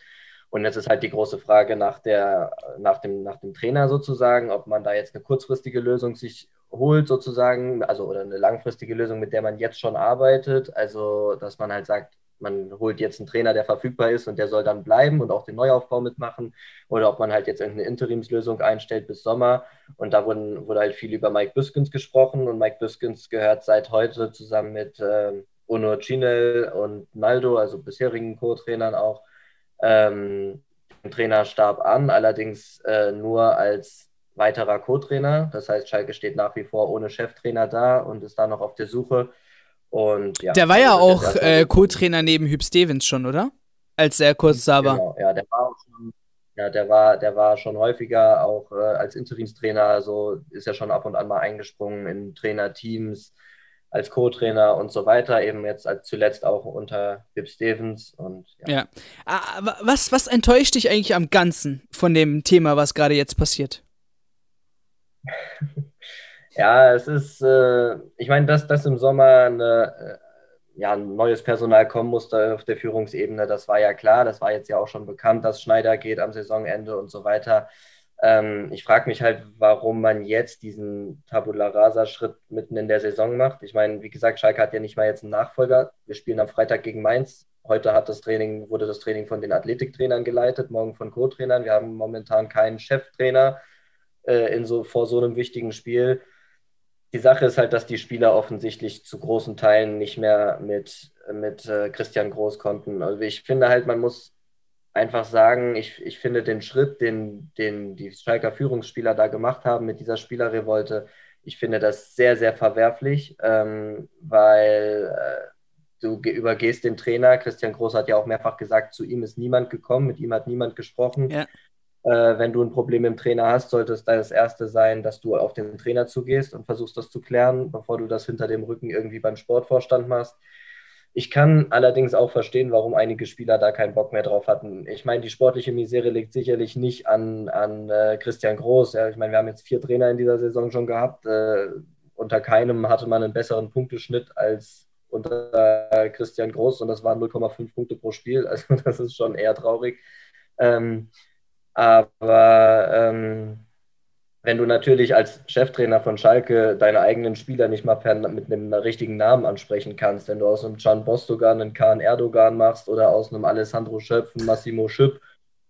Und jetzt ist halt die große Frage nach, der, nach, dem, nach dem Trainer sozusagen, ob man da jetzt eine kurzfristige Lösung sich holt sozusagen, also oder eine langfristige Lösung, mit der man jetzt schon arbeitet. Also, dass man halt sagt, man holt jetzt einen Trainer, der verfügbar ist und der soll dann bleiben und auch den Neuaufbau mitmachen. Oder ob man halt jetzt irgendeine Interimslösung einstellt bis Sommer. Und da wurden, wurde halt viel über Mike Biskins gesprochen und Mike Biskins gehört seit heute zusammen mit äh, Uno Cinel und Naldo, also bisherigen Co-Trainern auch, ähm, den Trainerstab an, allerdings äh, nur als weiterer Co-Trainer. Das heißt, Schalke steht nach wie vor ohne Cheftrainer da und ist da noch auf der Suche. Und, ja, der war ja also auch äh, Co-Trainer neben Hüb Stevens schon, oder? Als er kurz da war. Genau, ja, der war auch schon, ja, der war, der war schon häufiger auch äh, als Interimstrainer, also ist ja schon ab und an mal eingesprungen in Trainerteams als Co-Trainer und so weiter, eben jetzt als zuletzt auch unter Hip Stevens und ja. ja. Ah, was, was enttäuscht dich eigentlich am Ganzen von dem Thema, was gerade jetzt passiert? Ja, es ist, äh, ich meine, dass das im Sommer eine, äh, ja, ein neues Personal kommen musste auf der Führungsebene, das war ja klar. Das war jetzt ja auch schon bekannt, dass Schneider geht am Saisonende und so weiter. Ähm, ich frage mich halt, warum man jetzt diesen Tabula Rasa-Schritt mitten in der Saison macht. Ich meine, wie gesagt, Schalke hat ja nicht mal jetzt einen Nachfolger. Wir spielen am Freitag gegen Mainz. Heute hat das Training, wurde das Training von den Athletiktrainern geleitet, morgen von Co-Trainern. Wir haben momentan keinen Cheftrainer äh, in so, vor so einem wichtigen Spiel die Sache ist halt, dass die Spieler offensichtlich zu großen Teilen nicht mehr mit, mit äh, Christian Groß konnten. Also ich finde halt, man muss einfach sagen, ich, ich finde den Schritt, den, den die Schalker Führungsspieler da gemacht haben mit dieser Spielerrevolte, ich finde das sehr, sehr verwerflich, ähm, weil äh, du übergehst den Trainer. Christian Groß hat ja auch mehrfach gesagt, zu ihm ist niemand gekommen, mit ihm hat niemand gesprochen. Ja wenn du ein Problem im Trainer hast, sollte es das erste sein, dass du auf den Trainer zugehst und versuchst das zu klären, bevor du das hinter dem Rücken irgendwie beim Sportvorstand machst. Ich kann allerdings auch verstehen, warum einige Spieler da keinen Bock mehr drauf hatten. Ich meine, die sportliche Misere liegt sicherlich nicht an, an äh, Christian Groß. Ja. Ich meine, wir haben jetzt vier Trainer in dieser Saison schon gehabt. Äh, unter keinem hatte man einen besseren Punkteschnitt als unter äh, Christian Groß und das waren 0,5 Punkte pro Spiel. Also das ist schon eher traurig. Ähm, aber ähm, wenn du natürlich als Cheftrainer von Schalke deine eigenen Spieler nicht mal per, mit einem richtigen Namen ansprechen kannst, wenn du aus einem Can Bostogan einen Kahn Erdogan machst oder aus einem Alessandro Schöpf einen Massimo Schüpp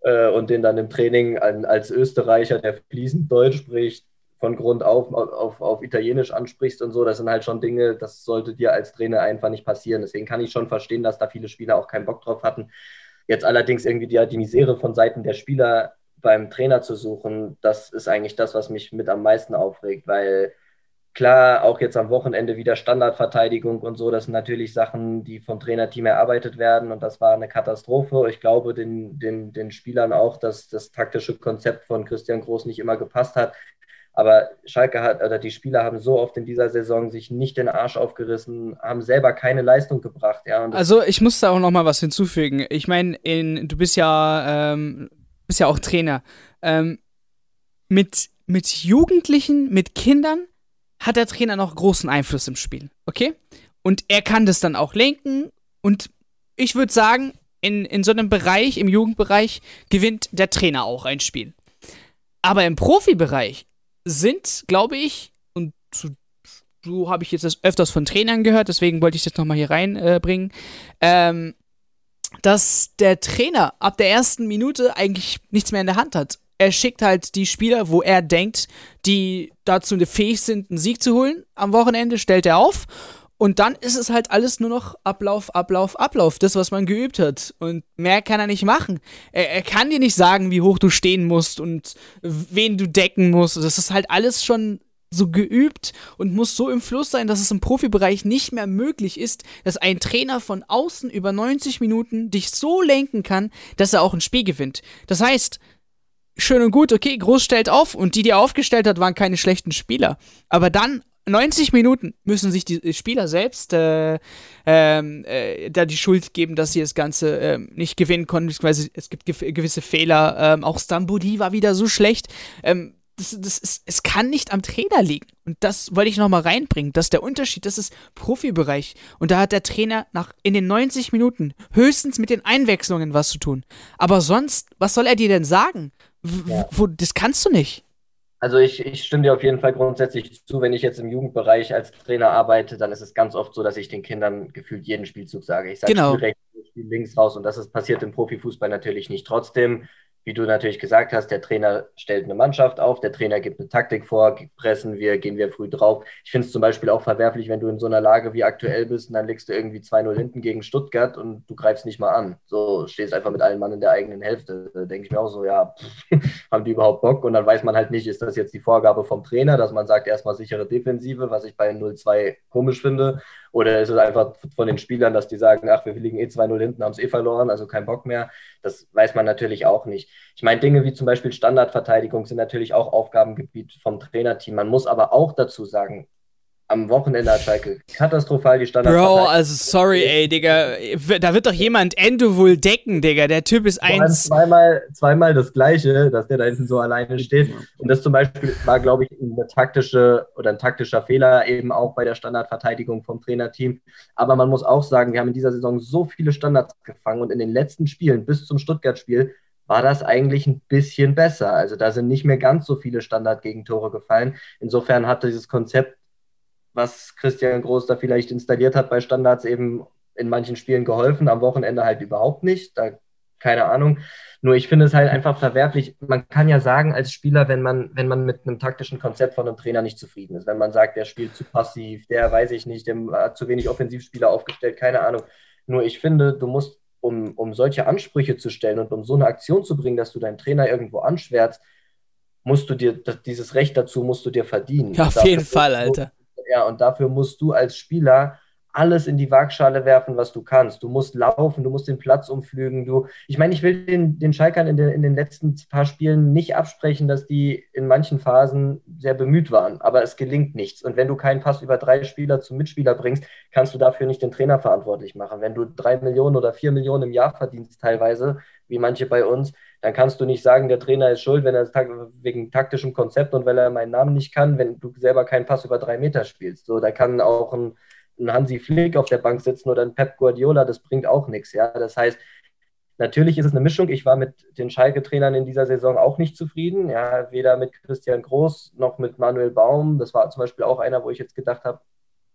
äh, und den dann im Training an, als Österreicher, der fließend Deutsch spricht, von Grund auf, auf auf Italienisch ansprichst und so, das sind halt schon Dinge, das sollte dir als Trainer einfach nicht passieren. Deswegen kann ich schon verstehen, dass da viele Spieler auch keinen Bock drauf hatten. Jetzt allerdings irgendwie die, die Misere von Seiten der Spieler beim Trainer zu suchen, das ist eigentlich das, was mich mit am meisten aufregt, weil klar, auch jetzt am Wochenende wieder Standardverteidigung und so, das sind natürlich Sachen, die vom Trainerteam erarbeitet werden und das war eine Katastrophe. Ich glaube den, den, den Spielern auch, dass das taktische Konzept von Christian Groß nicht immer gepasst hat. Aber Schalke hat, oder die Spieler haben so oft in dieser Saison sich nicht den Arsch aufgerissen, haben selber keine Leistung gebracht. Ja, also ich muss da auch noch mal was hinzufügen. Ich meine, du bist ja, ähm, bist ja auch Trainer. Ähm, mit, mit Jugendlichen, mit Kindern hat der Trainer noch großen Einfluss im Spiel. Okay? Und er kann das dann auch lenken. Und ich würde sagen, in, in so einem Bereich, im Jugendbereich, gewinnt der Trainer auch ein Spiel. Aber im Profibereich sind, glaube ich, und so, so habe ich jetzt das öfters von Trainern gehört, deswegen wollte ich das nochmal hier reinbringen, äh, ähm, dass der Trainer ab der ersten Minute eigentlich nichts mehr in der Hand hat. Er schickt halt die Spieler, wo er denkt, die dazu fähig sind, einen Sieg zu holen. Am Wochenende stellt er auf und dann ist es halt alles nur noch Ablauf, Ablauf, Ablauf. Das, was man geübt hat. Und mehr kann er nicht machen. Er, er, kann dir nicht sagen, wie hoch du stehen musst und wen du decken musst. Das ist halt alles schon so geübt und muss so im Fluss sein, dass es im Profibereich nicht mehr möglich ist, dass ein Trainer von außen über 90 Minuten dich so lenken kann, dass er auch ein Spiel gewinnt. Das heißt, schön und gut, okay, Groß stellt auf und die, die er aufgestellt hat, waren keine schlechten Spieler. Aber dann 90 Minuten müssen sich die Spieler selbst äh, ähm, äh, da die Schuld geben, dass sie das Ganze äh, nicht gewinnen konnten, es gibt gewisse Fehler. Ähm, auch Stambudi war wieder so schlecht. Ähm, das, das ist, es kann nicht am Trainer liegen. Und das wollte ich nochmal reinbringen. Das ist der Unterschied, das ist Profibereich. Und da hat der Trainer nach in den 90 Minuten höchstens mit den Einwechslungen was zu tun. Aber sonst, was soll er dir denn sagen? W ja. wo, das kannst du nicht. Also ich, ich stimme dir auf jeden Fall grundsätzlich zu, wenn ich jetzt im Jugendbereich als Trainer arbeite, dann ist es ganz oft so, dass ich den Kindern gefühlt jeden Spielzug sage. Ich sage genau. Spiel rechts, Spiel links raus und das ist passiert im Profifußball natürlich nicht. Trotzdem wie du natürlich gesagt hast, der Trainer stellt eine Mannschaft auf, der Trainer gibt eine Taktik vor, pressen wir, gehen wir früh drauf. Ich finde es zum Beispiel auch verwerflich, wenn du in so einer Lage wie aktuell bist und dann legst du irgendwie 2-0 hinten gegen Stuttgart und du greifst nicht mal an. So, stehst einfach mit allen Mann in der eigenen Hälfte. Da denke ich mir auch so, ja, pff, haben die überhaupt Bock? Und dann weiß man halt nicht, ist das jetzt die Vorgabe vom Trainer, dass man sagt, erstmal sichere Defensive, was ich bei 0-2 komisch finde. Oder ist es einfach von den Spielern, dass die sagen, ach, wir liegen eh 2-0 hinten, haben es eh verloren, also kein Bock mehr. Das weiß man natürlich auch nicht. Ich meine, Dinge wie zum Beispiel Standardverteidigung sind natürlich auch Aufgabengebiet vom Trainerteam. Man muss aber auch dazu sagen, am Wochenende hat Schalke katastrophal die Standard. Bro, also sorry, ey, Digga. Da wird doch jemand Endo wohl decken, Digga. Der Typ ist eins. Zweimal, zweimal das Gleiche, dass der da hinten so alleine steht. Und das zum Beispiel war, glaube ich, eine taktische oder ein taktischer Fehler eben auch bei der Standardverteidigung vom Trainerteam. Aber man muss auch sagen, wir haben in dieser Saison so viele Standards gefangen und in den letzten Spielen bis zum Stuttgart-Spiel war das eigentlich ein bisschen besser. Also da sind nicht mehr ganz so viele Standard-Gegentore gefallen. Insofern hat dieses Konzept was Christian Groß da vielleicht installiert hat bei Standards, eben in manchen Spielen geholfen, am Wochenende halt überhaupt nicht. Da keine Ahnung. Nur ich finde es halt einfach verwerflich. Man kann ja sagen als Spieler, wenn man, wenn man mit einem taktischen Konzept von einem Trainer nicht zufrieden ist, wenn man sagt, der spielt zu passiv, der weiß ich nicht, der hat zu wenig Offensivspieler aufgestellt, keine Ahnung. Nur ich finde, du musst, um, um solche Ansprüche zu stellen und um so eine Aktion zu bringen, dass du deinen Trainer irgendwo anschwärzt, musst du dir, das, dieses Recht dazu musst du dir verdienen. Ja, auf jeden Fall, Alter. Ja, und dafür musst du als Spieler alles in die Waagschale werfen, was du kannst. Du musst laufen, du musst den Platz umflügen. Du, ich meine, ich will den, den Schalkern in den, in den letzten paar Spielen nicht absprechen, dass die in manchen Phasen sehr bemüht waren, aber es gelingt nichts. Und wenn du keinen Pass über drei Spieler zum Mitspieler bringst, kannst du dafür nicht den Trainer verantwortlich machen. Wenn du drei Millionen oder vier Millionen im Jahr verdienst, teilweise, wie manche bei uns, dann kannst du nicht sagen, der Trainer ist schuld, wenn er wegen taktischem Konzept und weil er meinen Namen nicht kann, wenn du selber keinen Pass über drei Meter spielst. So, da kann auch ein, ein Hansi Flick auf der Bank sitzen oder ein Pep Guardiola, das bringt auch nichts. Ja, das heißt, natürlich ist es eine Mischung. Ich war mit den Schalke-Trainern in dieser Saison auch nicht zufrieden. Ja, weder mit Christian Groß noch mit Manuel Baum. Das war zum Beispiel auch einer, wo ich jetzt gedacht habe,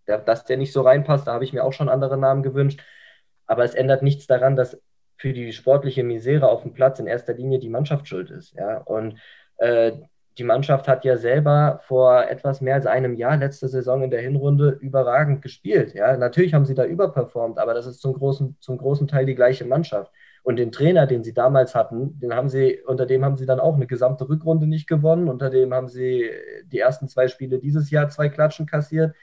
dass der nicht so reinpasst. Da habe ich mir auch schon andere Namen gewünscht. Aber es ändert nichts daran, dass für die sportliche Misere auf dem Platz in erster Linie die Mannschaft schuld ist. Ja? Und äh, die Mannschaft hat ja selber vor etwas mehr als einem Jahr, letzte Saison in der Hinrunde, überragend gespielt. Ja? Natürlich haben sie da überperformt, aber das ist zum großen, zum großen Teil die gleiche Mannschaft. Und den Trainer, den sie damals hatten, den haben sie, unter dem haben sie dann auch eine gesamte Rückrunde nicht gewonnen. Unter dem haben sie die ersten zwei Spiele dieses Jahr zwei Klatschen kassiert.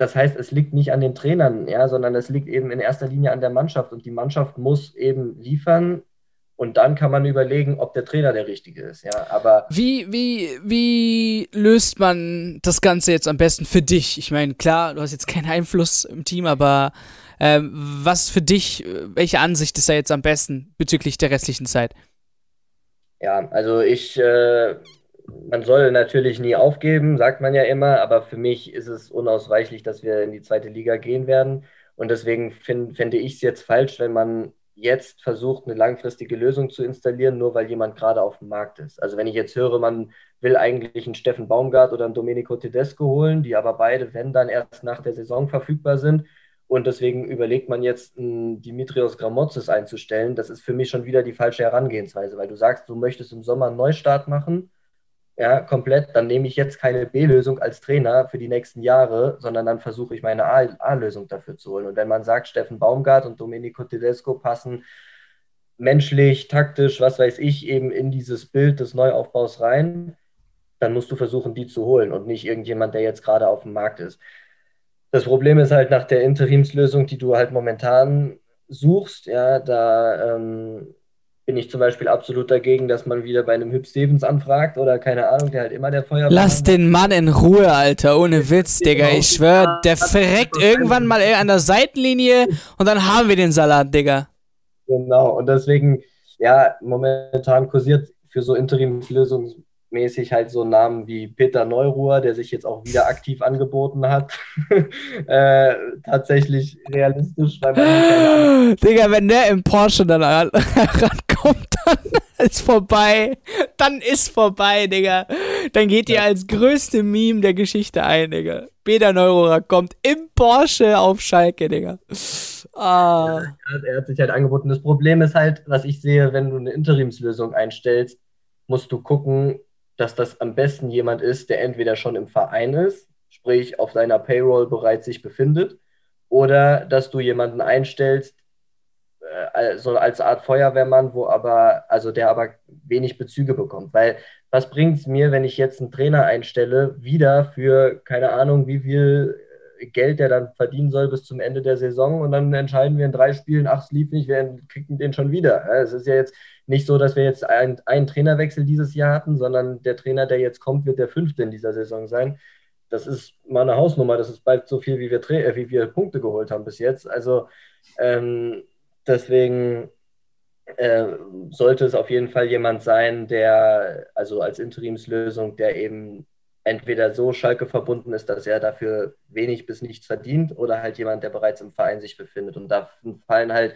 Das heißt, es liegt nicht an den Trainern, ja, sondern es liegt eben in erster Linie an der Mannschaft und die Mannschaft muss eben liefern und dann kann man überlegen, ob der Trainer der richtige ist, ja. Aber wie wie wie löst man das Ganze jetzt am besten für dich? Ich meine, klar, du hast jetzt keinen Einfluss im Team, aber äh, was für dich, welche Ansicht ist da jetzt am besten bezüglich der restlichen Zeit? Ja, also ich äh, man soll natürlich nie aufgeben, sagt man ja immer, aber für mich ist es unausweichlich, dass wir in die zweite Liga gehen werden. Und deswegen fände ich es jetzt falsch, wenn man jetzt versucht, eine langfristige Lösung zu installieren, nur weil jemand gerade auf dem Markt ist. Also wenn ich jetzt höre, man will eigentlich einen Steffen Baumgart oder einen Domenico Tedesco holen, die aber beide, wenn dann erst nach der Saison verfügbar sind, und deswegen überlegt man jetzt, einen Dimitrios Gramotzes einzustellen. Das ist für mich schon wieder die falsche Herangehensweise, weil du sagst, du möchtest im Sommer einen Neustart machen ja, komplett, dann nehme ich jetzt keine B-Lösung als Trainer für die nächsten Jahre, sondern dann versuche ich meine A-Lösung dafür zu holen. Und wenn man sagt, Steffen Baumgart und Domenico Tedesco passen menschlich, taktisch, was weiß ich, eben in dieses Bild des Neuaufbaus rein, dann musst du versuchen, die zu holen und nicht irgendjemand, der jetzt gerade auf dem Markt ist. Das Problem ist halt nach der Interimslösung, die du halt momentan suchst, ja, da ähm, bin ich zum Beispiel absolut dagegen, dass man wieder bei einem Hüb Stevens anfragt oder keine Ahnung, der halt immer der Feuer. Lass den Mann in Ruhe, Alter, ohne Witz, Digga. Ich schwör, der verreckt irgendwann mal an der Seitenlinie und dann haben wir den Salat, Digga. Genau, und deswegen, ja, momentan kursiert für so Interimslösungen mäßig halt so Namen wie Peter Neuruhr, der sich jetzt auch wieder aktiv angeboten hat, äh, tatsächlich realistisch, weil man Digga, wenn der im Porsche dann rankommt, dann ist vorbei. Dann ist vorbei, Digga. Dann geht ihr als größte Meme der Geschichte ein, Digga. Peter Neururer kommt im Porsche auf Schalke, Digga. Ah. Ja, er hat sich halt angeboten. Das Problem ist halt, was ich sehe, wenn du eine Interimslösung einstellst, musst du gucken, dass das am besten jemand ist, der entweder schon im Verein ist, sprich auf deiner Payroll bereits sich befindet, oder dass du jemanden einstellst, äh, so als Art Feuerwehrmann, wo aber, also der aber wenig Bezüge bekommt. Weil was bringt es mir, wenn ich jetzt einen Trainer einstelle, wieder für keine Ahnung, wie viel Geld der dann verdienen soll bis zum Ende der Saison und dann entscheiden wir in drei Spielen, ach, es lief nicht, wir kriegen den schon wieder. Es ist ja jetzt nicht so, dass wir jetzt einen, einen Trainerwechsel dieses Jahr hatten, sondern der Trainer, der jetzt kommt, wird der fünfte in dieser Saison sein. Das ist mal eine Hausnummer, das ist bald so viel, wie wir, äh, wie wir Punkte geholt haben bis jetzt. Also ähm, deswegen äh, sollte es auf jeden Fall jemand sein, der, also als Interimslösung, der eben entweder so Schalke verbunden ist, dass er dafür wenig bis nichts verdient, oder halt jemand, der bereits im Verein sich befindet. Und da fallen halt,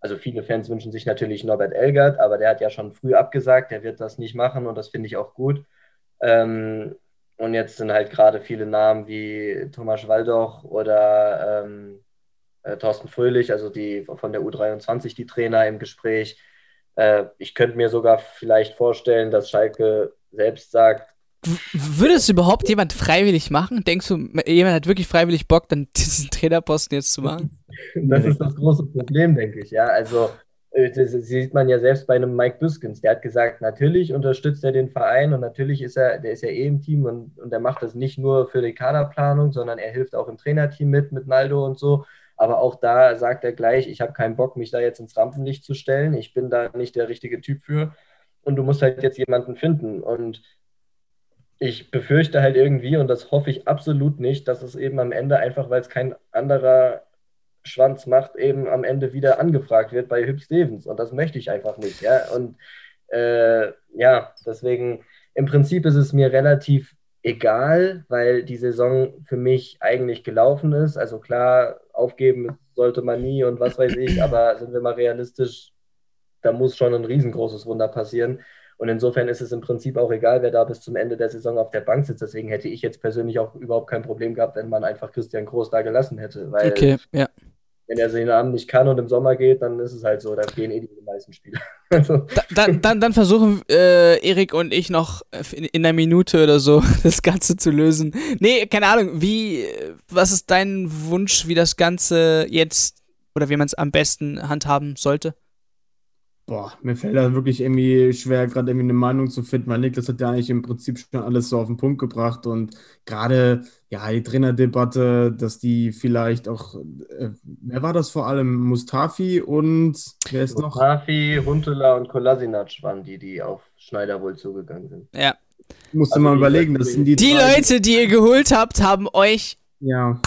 also viele Fans wünschen sich natürlich Norbert Elgert, aber der hat ja schon früh abgesagt, der wird das nicht machen und das finde ich auch gut. Ähm, und jetzt sind halt gerade viele Namen wie Thomas Waldoch oder ähm, äh, Thorsten Fröhlich, also die von der U23, die Trainer im Gespräch. Äh, ich könnte mir sogar vielleicht vorstellen, dass Schalke selbst sagt, würde es überhaupt jemand freiwillig machen? Denkst du, jemand hat wirklich freiwillig Bock, dann diesen Trainerposten jetzt zu machen? Das ist das große Problem, denke ich. Ja, also äh, das sieht man ja selbst bei einem Mike Biskins. Der hat gesagt, natürlich unterstützt er den Verein und natürlich ist er, der ist ja eh im Team und, und er macht das nicht nur für die Kaderplanung, sondern er hilft auch im Trainerteam mit, mit Naldo und so. Aber auch da sagt er gleich, ich habe keinen Bock, mich da jetzt ins Rampenlicht zu stellen. Ich bin da nicht der richtige Typ für. Und du musst halt jetzt jemanden finden. Und ich befürchte halt irgendwie, und das hoffe ich absolut nicht, dass es eben am Ende einfach, weil es kein anderer Schwanz macht, eben am Ende wieder angefragt wird bei Hüb Stevens. Und das möchte ich einfach nicht. Ja? Und äh, ja, deswegen im Prinzip ist es mir relativ egal, weil die Saison für mich eigentlich gelaufen ist. Also klar, aufgeben sollte man nie und was weiß ich, aber sind wir mal realistisch, da muss schon ein riesengroßes Wunder passieren. Und insofern ist es im Prinzip auch egal, wer da bis zum Ende der Saison auf der Bank sitzt. Deswegen hätte ich jetzt persönlich auch überhaupt kein Problem gehabt, wenn man einfach Christian Groß da gelassen hätte. Weil okay, ja. Wenn er den Abend nicht kann und im Sommer geht, dann ist es halt so, dann gehen eh die meisten Spiele. also. dann, dann, dann versuchen äh, Erik und ich noch in, in einer Minute oder so das Ganze zu lösen. Nee, keine Ahnung, wie, was ist dein Wunsch, wie das Ganze jetzt oder wie man es am besten handhaben sollte? Boah, mir fällt da wirklich irgendwie schwer, gerade irgendwie eine Meinung zu finden, weil Niklas hat ja eigentlich im Prinzip schon alles so auf den Punkt gebracht und gerade, ja, die Trainerdebatte, dass die vielleicht auch, äh, wer war das vor allem? Mustafi und wer ist noch? Mustafi, Huntela und Kolasinac waren die, die auf Schneider wohl zugegangen sind. Ja. Musste also mal überlegen, das sind die. Die drei, Leute, die ihr geholt habt, haben euch. Ja.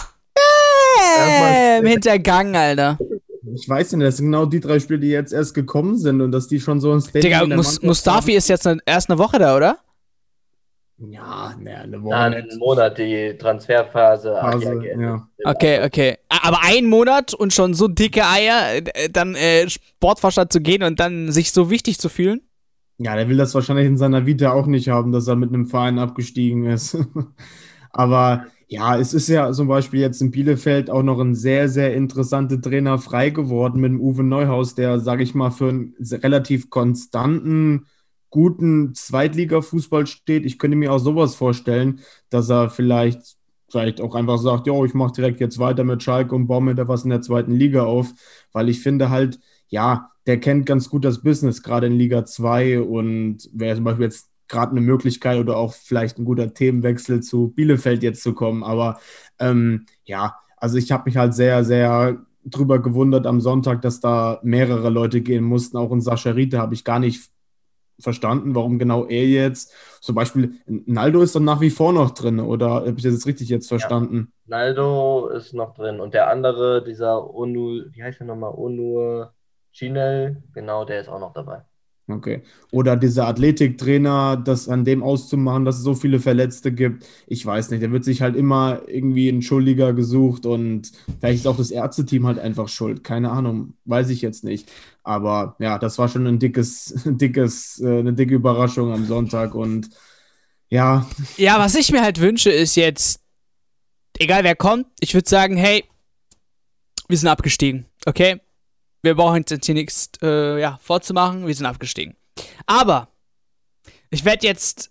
Bäm, hintergangen, Alter. Ich weiß nicht, das sind genau die drei Spiele, die jetzt erst gekommen sind und dass die schon so ein Statement Digga, Mus Mustafi ist jetzt eine, erst eine Woche da, oder? Ja, ne, eine Woche. Ja, einen Monat, die Transferphase. Phase, ja. Okay, okay. Aber ein Monat und schon so dicke Eier, äh, dann äh, Sportvorstand zu gehen und dann sich so wichtig zu fühlen? Ja, der will das wahrscheinlich in seiner Vita auch nicht haben, dass er mit einem Verein abgestiegen ist. Aber ja, es ist ja zum Beispiel jetzt in Bielefeld auch noch ein sehr, sehr interessanter Trainer frei geworden mit dem Uwe Neuhaus, der, sage ich mal, für einen relativ konstanten, guten Zweitliga-Fußball steht. Ich könnte mir auch sowas vorstellen, dass er vielleicht, vielleicht auch einfach sagt, ja, ich mache direkt jetzt weiter mit Schalke und baue mir da was in der zweiten Liga auf, weil ich finde halt, ja, der kennt ganz gut das Business, gerade in Liga 2 und wer zum Beispiel jetzt gerade eine Möglichkeit oder auch vielleicht ein guter Themenwechsel zu Bielefeld jetzt zu kommen. Aber ähm, ja, also ich habe mich halt sehr, sehr drüber gewundert am Sonntag, dass da mehrere Leute gehen mussten. Auch in Sascha Riete habe ich gar nicht verstanden, warum genau er jetzt. Zum Beispiel, Naldo ist dann nach wie vor noch drin, oder habe ich das jetzt richtig jetzt verstanden? Ja, Naldo ist noch drin und der andere, dieser Onu, wie heißt der nochmal? Onu Chinel, genau, der ist auch noch dabei. Okay. Oder dieser Athletiktrainer, das an dem auszumachen, dass es so viele Verletzte gibt. Ich weiß nicht. Der wird sich halt immer irgendwie ein Schuldiger gesucht und vielleicht ist auch das Ärzteteam halt einfach schuld. Keine Ahnung. Weiß ich jetzt nicht. Aber ja, das war schon ein dickes, dickes, äh, eine dicke Überraschung am Sonntag und ja. Ja, was ich mir halt wünsche, ist jetzt, egal wer kommt, ich würde sagen, hey, wir sind abgestiegen. Okay? Wir brauchen jetzt hier nichts äh, ja, vorzumachen, wir sind abgestiegen. Aber ich werde jetzt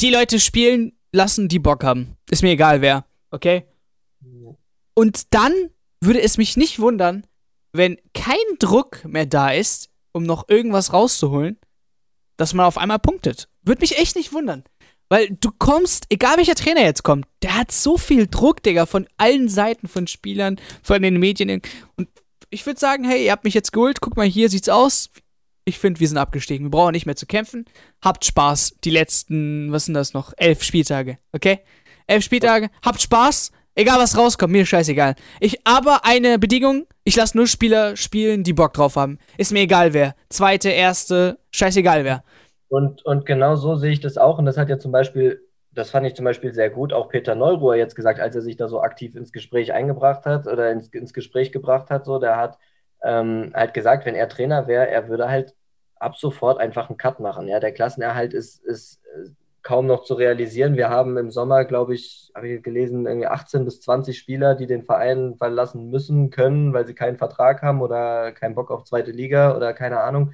die Leute spielen lassen, die Bock haben. Ist mir egal wer, okay? Und dann würde es mich nicht wundern, wenn kein Druck mehr da ist, um noch irgendwas rauszuholen, dass man auf einmal punktet. Würde mich echt nicht wundern. Weil du kommst, egal welcher Trainer jetzt kommt, der hat so viel Druck, Digga, von allen Seiten, von Spielern, von den Medien. Und ich würde sagen, hey, ihr habt mich jetzt geholt, guck mal, hier sieht's aus. Ich finde, wir sind abgestiegen. Wir brauchen nicht mehr zu kämpfen. Habt Spaß. Die letzten, was sind das noch? Elf Spieltage, okay? Elf Spieltage. Habt Spaß. Egal was rauskommt, mir scheißegal. Ich, aber eine Bedingung, ich lasse nur Spieler spielen, die Bock drauf haben. Ist mir egal wer. Zweite, erste, scheißegal wer. Und, und genau so sehe ich das auch. Und das hat ja zum Beispiel das fand ich zum Beispiel sehr gut, auch Peter Neuruhr jetzt gesagt, als er sich da so aktiv ins Gespräch eingebracht hat oder ins, ins Gespräch gebracht hat, so, der hat ähm, halt gesagt, wenn er Trainer wäre, er würde halt ab sofort einfach einen Cut machen. Ja, der Klassenerhalt ist, ist äh, kaum noch zu realisieren. Wir haben im Sommer, glaube ich, habe ich gelesen, irgendwie 18 bis 20 Spieler, die den Verein verlassen müssen, können, weil sie keinen Vertrag haben oder keinen Bock auf zweite Liga oder keine Ahnung.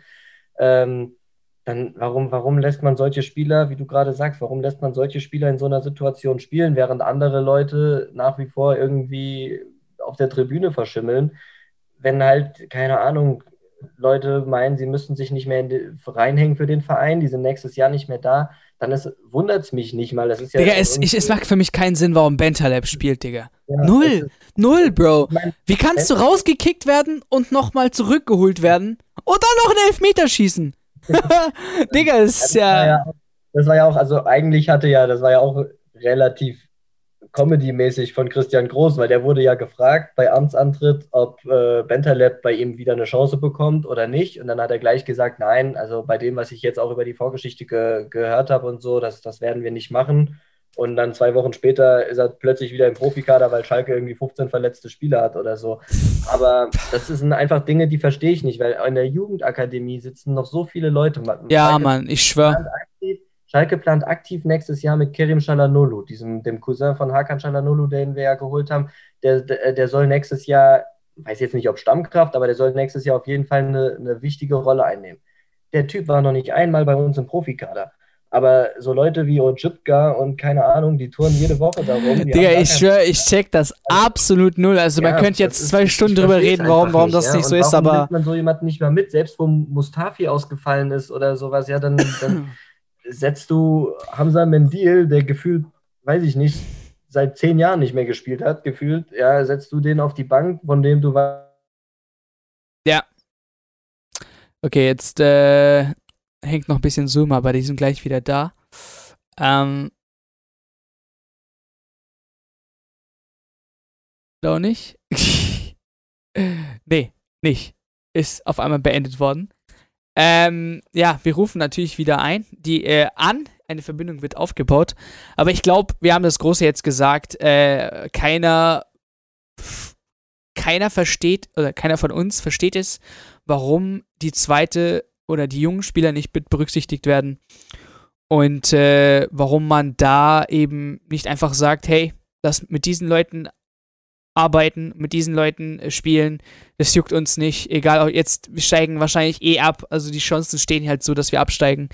Ähm, dann warum, warum lässt man solche Spieler, wie du gerade sagst, warum lässt man solche Spieler in so einer Situation spielen, während andere Leute nach wie vor irgendwie auf der Tribüne verschimmeln, wenn halt, keine Ahnung, Leute meinen, sie müssen sich nicht mehr die, reinhängen für den Verein, die sind nächstes Jahr nicht mehr da, dann wundert es mich nicht mal. Das ist ja Digga, es, ich, es macht für mich keinen Sinn, warum Bentaleb spielt, Digga. Ja, Null. Null, Bro. Wie kannst du rausgekickt werden und nochmal zurückgeholt werden und dann noch einen Elfmeter schießen? Digga, das ist ja, ja. Das war ja auch, also eigentlich hatte ja, das war ja auch relativ Comedy-mäßig von Christian Groß, weil der wurde ja gefragt bei Amtsantritt, ob äh, Bentaleb bei ihm wieder eine Chance bekommt oder nicht. Und dann hat er gleich gesagt, nein, also bei dem, was ich jetzt auch über die Vorgeschichte ge gehört habe und so, das, das werden wir nicht machen. Und dann zwei Wochen später ist er plötzlich wieder im Profikader, weil Schalke irgendwie 15 verletzte Spieler hat oder so. Aber das sind einfach Dinge, die verstehe ich nicht, weil in der Jugendakademie sitzen noch so viele Leute. Ja, Schalke Mann, ich schwöre. Schalke plant aktiv nächstes Jahr mit Kerim Shalanolu, diesem, dem Cousin von Hakan Shalanolu, den wir ja geholt haben. Der, der, der soll nächstes Jahr, weiß jetzt nicht ob Stammkraft, aber der soll nächstes Jahr auf jeden Fall eine, eine wichtige Rolle einnehmen. Der Typ war noch nicht einmal bei uns im Profikader. Aber so Leute wie Ojibka und keine Ahnung, die touren jede Woche darum. Digga, ich schwöre, ich check das absolut null. Also ja, man könnte jetzt zwei ist, Stunden drüber reden, warum, warum das ja? nicht so ist, aber. Nimmt man so jemanden nicht mal mit, selbst wo Mustafi ausgefallen ist oder sowas, ja, dann, dann setzt du Hamza Mendil, der gefühlt, weiß ich nicht, seit zehn Jahren nicht mehr gespielt hat, gefühlt, ja, setzt du den auf die Bank, von dem du weißt. Ja. Okay, jetzt äh, hängt noch ein bisschen Zoom, aber die sind gleich wieder da. Ähm. Auch nicht? nee, nicht. Ist auf einmal beendet worden. Ähm, ja, wir rufen natürlich wieder ein, die äh, an. Eine Verbindung wird aufgebaut. Aber ich glaube, wir haben das Große jetzt gesagt. Äh, keiner, keiner versteht, oder keiner von uns versteht es, warum die zweite oder die jungen Spieler nicht berücksichtigt werden. Und äh, warum man da eben nicht einfach sagt, hey, lass mit diesen Leuten arbeiten, mit diesen Leuten äh, spielen, das juckt uns nicht. Egal, jetzt, wir steigen wahrscheinlich eh ab. Also die Chancen stehen halt so, dass wir absteigen.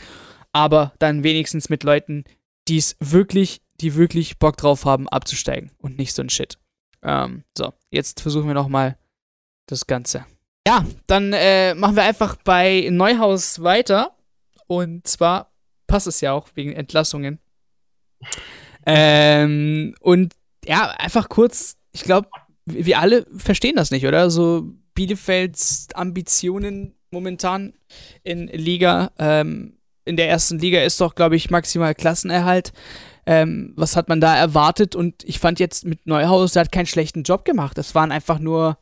Aber dann wenigstens mit Leuten, die es wirklich, die wirklich Bock drauf haben, abzusteigen und nicht so ein Shit. Ähm, so, jetzt versuchen wir nochmal das Ganze. Ja, dann äh, machen wir einfach bei Neuhaus weiter. Und zwar passt es ja auch wegen Entlassungen. Ähm, und ja, einfach kurz, ich glaube, wir alle verstehen das nicht, oder? So Bielefelds Ambitionen momentan in Liga, ähm, in der ersten Liga ist doch, glaube ich, maximal Klassenerhalt. Ähm, was hat man da erwartet? Und ich fand jetzt mit Neuhaus, er hat keinen schlechten Job gemacht. Das waren einfach nur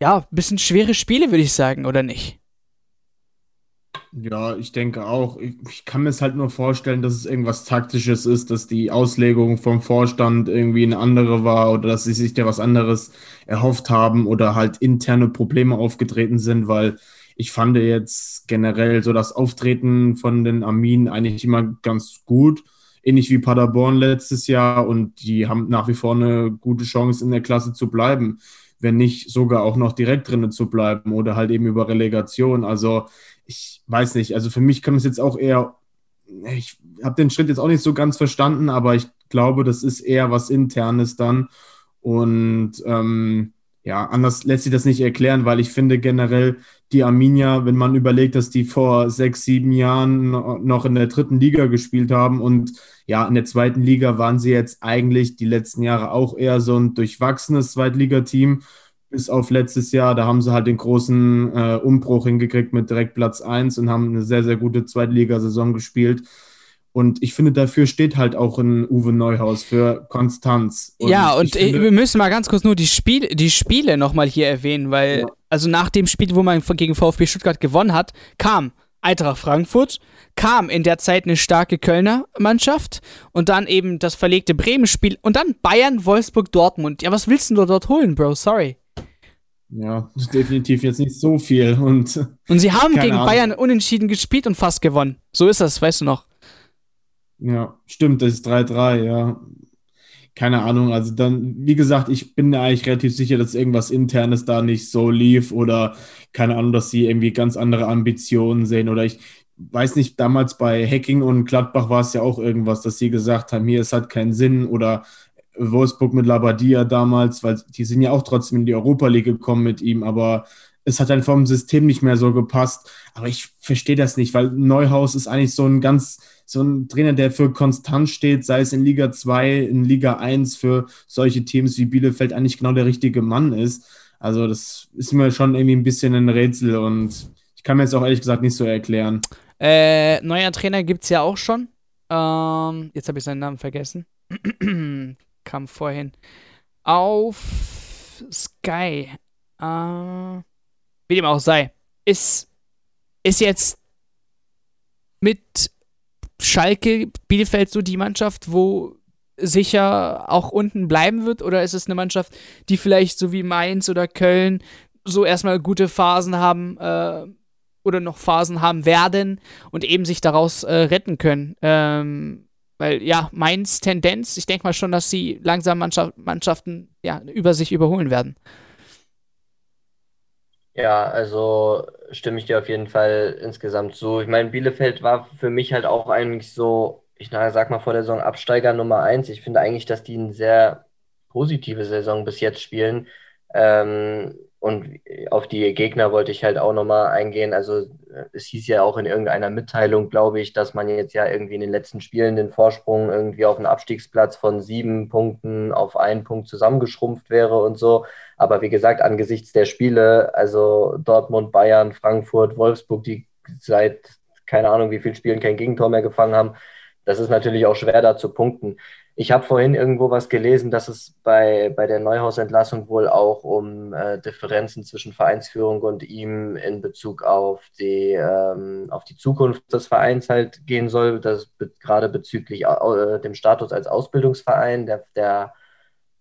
ja, ein bisschen schwere Spiele, würde ich sagen, oder nicht? Ja, ich denke auch. Ich, ich, kann mir es halt nur vorstellen, dass es irgendwas Taktisches ist, dass die Auslegung vom Vorstand irgendwie eine andere war oder dass sie sich da was anderes erhofft haben oder halt interne Probleme aufgetreten sind, weil ich fand jetzt generell so das Auftreten von den Arminen eigentlich immer ganz gut, ähnlich wie Paderborn letztes Jahr und die haben nach wie vor eine gute Chance in der Klasse zu bleiben, wenn nicht sogar auch noch direkt drinnen zu bleiben oder halt eben über Relegation. Also ich weiß nicht, also für mich kann es jetzt auch eher, ich habe den Schritt jetzt auch nicht so ganz verstanden, aber ich glaube, das ist eher was Internes dann. Und ähm, ja, anders lässt sich das nicht erklären, weil ich finde generell die Arminia, wenn man überlegt, dass die vor sechs, sieben Jahren noch in der dritten Liga gespielt haben und ja, in der zweiten Liga waren sie jetzt eigentlich die letzten Jahre auch eher so ein durchwachsenes Zweitligateam bis auf letztes Jahr. Da haben sie halt den großen äh, Umbruch hingekriegt mit direkt Platz 1 und haben eine sehr, sehr gute Zweitligasaison gespielt. Und ich finde, dafür steht halt auch ein Uwe Neuhaus für Konstanz. Und ja, und äh, finde, wir müssen mal ganz kurz nur die, Spiel, die Spiele nochmal hier erwähnen, weil, ja. also nach dem Spiel, wo man gegen VfB Stuttgart gewonnen hat, kam Eintracht Frankfurt, kam in der Zeit eine starke Kölner Mannschaft und dann eben das verlegte Bremen-Spiel und dann Bayern, Wolfsburg, Dortmund. Ja, was willst du dort holen, Bro? Sorry. Ja, definitiv jetzt nicht so viel. Und, und sie haben gegen Ahnung. Bayern unentschieden gespielt und fast gewonnen. So ist das, weißt du noch. Ja, stimmt, das ist 3-3, ja. Keine Ahnung, also dann, wie gesagt, ich bin mir eigentlich relativ sicher, dass irgendwas Internes da nicht so lief oder keine Ahnung, dass sie irgendwie ganz andere Ambitionen sehen oder ich weiß nicht, damals bei Hacking und Gladbach war es ja auch irgendwas, dass sie gesagt haben, hier, es hat keinen Sinn oder Wolfsburg mit Labadia damals, weil die sind ja auch trotzdem in die Europa League gekommen mit ihm, aber es hat dann vom System nicht mehr so gepasst. Aber ich verstehe das nicht, weil Neuhaus ist eigentlich so ein ganz, so ein Trainer, der für Konstanz steht, sei es in Liga 2, in Liga 1, für solche Teams wie Bielefeld eigentlich genau der richtige Mann ist. Also das ist mir schon irgendwie ein bisschen ein Rätsel und ich kann mir jetzt auch ehrlich gesagt nicht so erklären. Äh, neuer Trainer gibt es ja auch schon. Ähm, jetzt habe ich seinen Namen vergessen. kam vorhin auf Sky. Äh, wie dem auch sei. Ist, ist jetzt mit Schalke Bielefeld so die Mannschaft, wo sicher auch unten bleiben wird? Oder ist es eine Mannschaft, die vielleicht so wie Mainz oder Köln so erstmal gute Phasen haben äh, oder noch Phasen haben werden und eben sich daraus äh, retten können? Ähm, weil ja, Mainz Tendenz, ich denke mal schon, dass sie langsam Mannschaft, Mannschaften ja, über sich überholen werden. Ja, also stimme ich dir auf jeden Fall insgesamt zu. Ich meine, Bielefeld war für mich halt auch eigentlich so, ich sag mal vor der Saison Absteiger Nummer eins. Ich finde eigentlich, dass die eine sehr positive Saison bis jetzt spielen. Ähm, und auf die Gegner wollte ich halt auch nochmal eingehen. Also äh, es hieß ja auch in irgendeiner Mitteilung, glaube ich, dass man jetzt ja irgendwie in den letzten Spielen den Vorsprung irgendwie auf einen Abstiegsplatz von sieben Punkten auf einen Punkt zusammengeschrumpft wäre und so. Aber wie gesagt, angesichts der Spiele, also Dortmund, Bayern, Frankfurt, Wolfsburg, die seit keine Ahnung wie vielen Spielen kein Gegentor mehr gefangen haben, das ist natürlich auch schwer da zu punkten. Ich habe vorhin irgendwo was gelesen, dass es bei, bei der Neuhaus-Entlassung wohl auch um äh, Differenzen zwischen Vereinsführung und ihm in Bezug auf die, ähm, auf die Zukunft des Vereins halt gehen soll. Das be gerade bezüglich äh, dem Status als Ausbildungsverein. Der, der,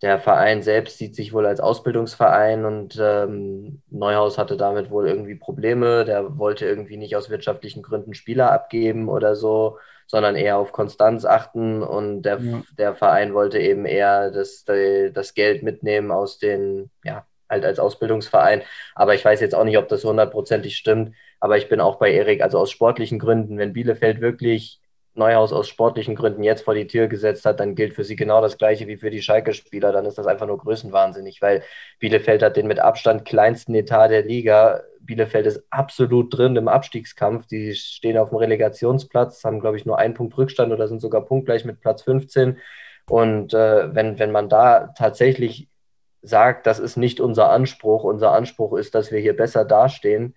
der Verein selbst sieht sich wohl als Ausbildungsverein und ähm, Neuhaus hatte damit wohl irgendwie Probleme. Der wollte irgendwie nicht aus wirtschaftlichen Gründen Spieler abgeben oder so sondern eher auf Konstanz achten und der, ja. der Verein wollte eben eher das, das Geld mitnehmen aus den, ja, halt als Ausbildungsverein. Aber ich weiß jetzt auch nicht, ob das hundertprozentig stimmt. Aber ich bin auch bei Erik, also aus sportlichen Gründen, wenn Bielefeld wirklich Neuhaus aus sportlichen Gründen jetzt vor die Tür gesetzt hat, dann gilt für sie genau das Gleiche wie für die Schalke-Spieler. Dann ist das einfach nur größenwahnsinnig, weil Bielefeld hat den mit Abstand kleinsten Etat der Liga. Bielefeld ist absolut drin im Abstiegskampf. Die stehen auf dem Relegationsplatz, haben, glaube ich, nur einen Punkt Rückstand oder sind sogar punktgleich mit Platz 15. Und äh, wenn, wenn man da tatsächlich sagt, das ist nicht unser Anspruch, unser Anspruch ist, dass wir hier besser dastehen,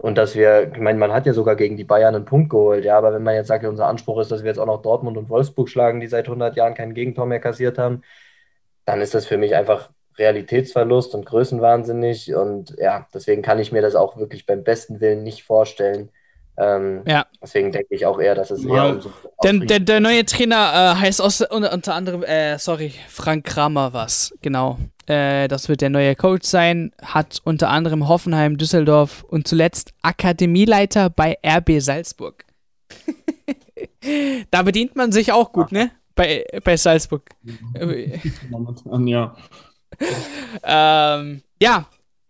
und dass wir, ich meine, man hat ja sogar gegen die Bayern einen Punkt geholt, ja, aber wenn man jetzt sagt, unser Anspruch ist, dass wir jetzt auch noch Dortmund und Wolfsburg schlagen, die seit 100 Jahren kein Gegentor mehr kassiert haben, dann ist das für mich einfach Realitätsverlust und Größenwahnsinnig. Und ja, deswegen kann ich mir das auch wirklich beim besten Willen nicht vorstellen, Ähm, ja. Deswegen denke ich auch eher, dass es eher um so der, der, der, neue Trainer äh, heißt aus, unter, unter anderem, äh, sorry, Frank Kramer was, genau. Äh, das wird der neue Coach sein, hat unter anderem Hoffenheim, Düsseldorf und zuletzt Akademieleiter bei RB Salzburg. da bedient man sich auch gut, ne? Bei, bei Salzburg. Momentan, ja. ähm, ja,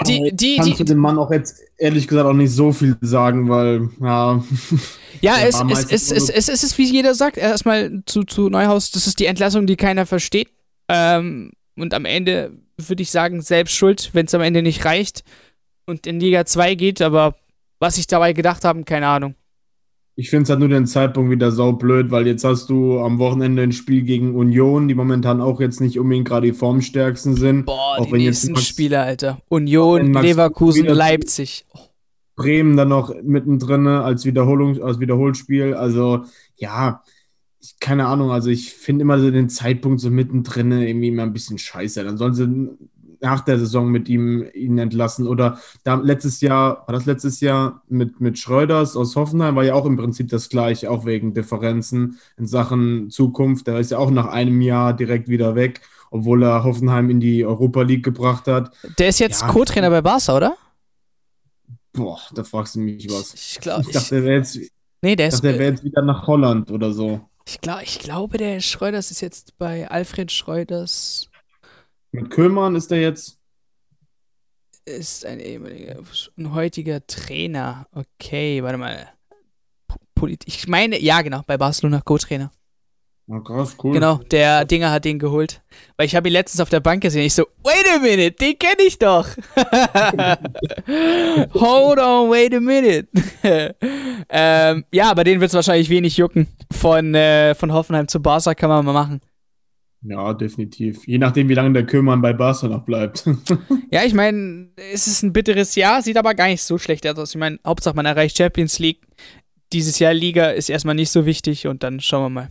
die, die, kannst die, du dem Mann auch jetzt ehrlich gesagt auch nicht so viel sagen, weil, ja. Ja, es, es, es, es, es, es ist, wie jeder sagt, erstmal zu, zu Neuhaus, das ist die Entlassung, die keiner versteht. Ähm, und am Ende würde ich sagen, selbst schuld, wenn es am Ende nicht reicht und in Liga 2 geht, aber was ich dabei gedacht habe, keine Ahnung. Ich finde es halt nur den Zeitpunkt wieder sau blöd, weil jetzt hast du am Wochenende ein Spiel gegen Union, die momentan auch jetzt nicht unbedingt gerade die formstärksten sind. Boah, auch die nächsten Max, Spiele, Alter. Union, Leverkusen, Leipzig. Bremen dann noch mittendrin als Wiederholung, als Wiederholspiel. Also, ja, keine Ahnung, also ich finde immer so den Zeitpunkt so mittendrin irgendwie immer ein bisschen scheiße. Dann sollen sie nach der Saison mit ihm ihn entlassen. Oder da letztes Jahr, war das letztes Jahr mit, mit Schröders aus Hoffenheim, war ja auch im Prinzip das gleiche, auch wegen Differenzen in Sachen Zukunft. Der ist ja auch nach einem Jahr direkt wieder weg, obwohl er Hoffenheim in die Europa League gebracht hat. Der ist jetzt ja, Co-Trainer bei Barca, oder? Boah, da fragst du mich was. Ich, glaub, ich dachte, der wäre jetzt, nee, der ist, wär jetzt wieder nach Holland oder so. Ich, glaub, ich glaube, der Schröders ist jetzt bei Alfred Schröders mit Köhlmann ist er jetzt. Ist ein ehemaliger, ein heutiger Trainer. Okay, warte mal. Polit ich meine, ja, genau, bei Barcelona Co-Trainer. Oh, krass, cool. Genau, der Dinger hat den geholt. Weil ich habe ihn letztens auf der Bank gesehen. Ich so, wait a minute, den kenne ich doch. Hold on, wait a minute. ähm, ja, aber den wird es wahrscheinlich wenig jucken. Von, äh, von Hoffenheim zu Barca kann man mal machen. Ja, definitiv. Je nachdem, wie lange der Kümmern bei Barca noch bleibt. ja, ich meine, es ist ein bitteres Jahr, sieht aber gar nicht so schlecht aus. Ich meine, Hauptsache man erreicht Champions League. Dieses Jahr Liga ist erstmal nicht so wichtig und dann schauen wir mal.